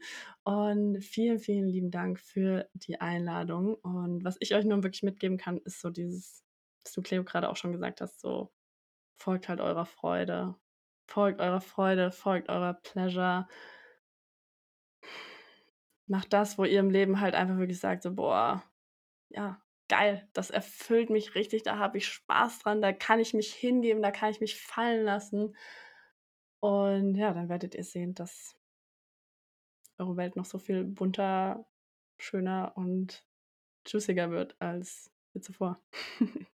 Und vielen, vielen lieben Dank für die Einladung. Und was ich euch nur wirklich mitgeben kann, ist so dieses, was du Cleo gerade auch schon gesagt hast, so folgt halt eurer Freude. Folgt eurer Freude, folgt eurer Pleasure. Macht das, wo ihr im Leben halt einfach wirklich sagt, so, boah, ja, geil, das erfüllt mich richtig, da habe ich Spaß dran, da kann ich mich hingeben, da kann ich mich fallen lassen. Und ja, dann werdet ihr sehen, dass eure Welt noch so viel bunter, schöner und juiciger wird als je zuvor. <laughs>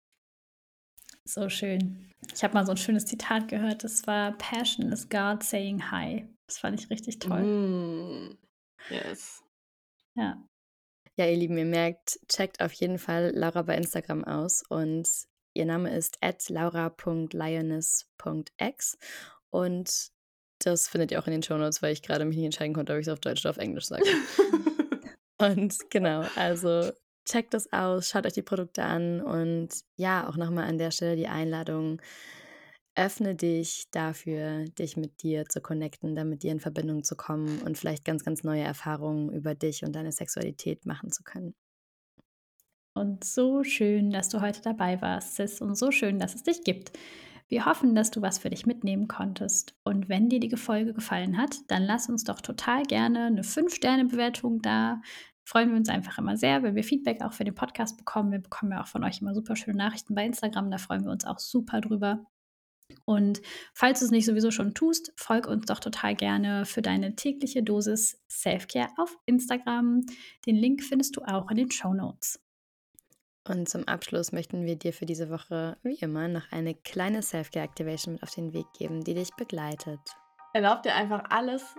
so schön. Ich habe mal so ein schönes Zitat gehört, das war Passion is God saying hi. Das fand ich richtig toll. Mm, yes. Ja, ja, ihr Lieben, ihr merkt, checkt auf jeden Fall Laura bei Instagram aus und ihr Name ist laura.lioness.x und das findet ihr auch in den Shownotes, weil ich gerade mich nicht entscheiden konnte, ob ich es auf Deutsch oder auf Englisch sage. <laughs> und genau, also checkt das aus, schaut euch die Produkte an und ja, auch nochmal an der Stelle die Einladung, öffne dich dafür, dich mit dir zu connecten, da mit dir in Verbindung zu kommen und vielleicht ganz, ganz neue Erfahrungen über dich und deine Sexualität machen zu können. Und so schön, dass du heute dabei warst, Sis, und so schön, dass es dich gibt. Wir hoffen, dass du was für dich mitnehmen konntest. Und wenn dir die Folge gefallen hat, dann lass uns doch total gerne eine 5-Sterne-Bewertung da. Freuen wir uns einfach immer sehr, wenn wir Feedback auch für den Podcast bekommen. Wir bekommen ja auch von euch immer super schöne Nachrichten bei Instagram. Da freuen wir uns auch super drüber. Und falls du es nicht sowieso schon tust, folg uns doch total gerne für deine tägliche Dosis Selfcare auf Instagram. Den Link findest du auch in den Show Notes. Und zum Abschluss möchten wir dir für diese Woche wie immer noch eine kleine Selfcare Activation mit auf den Weg geben, die dich begleitet. Erlaub dir einfach alles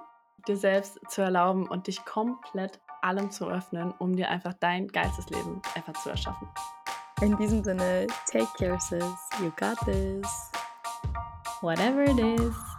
dir selbst zu erlauben und dich komplett allem zu öffnen, um dir einfach dein geilstes Leben einfach zu erschaffen. In diesem Sinne, take care, sis. You got this. Whatever it is.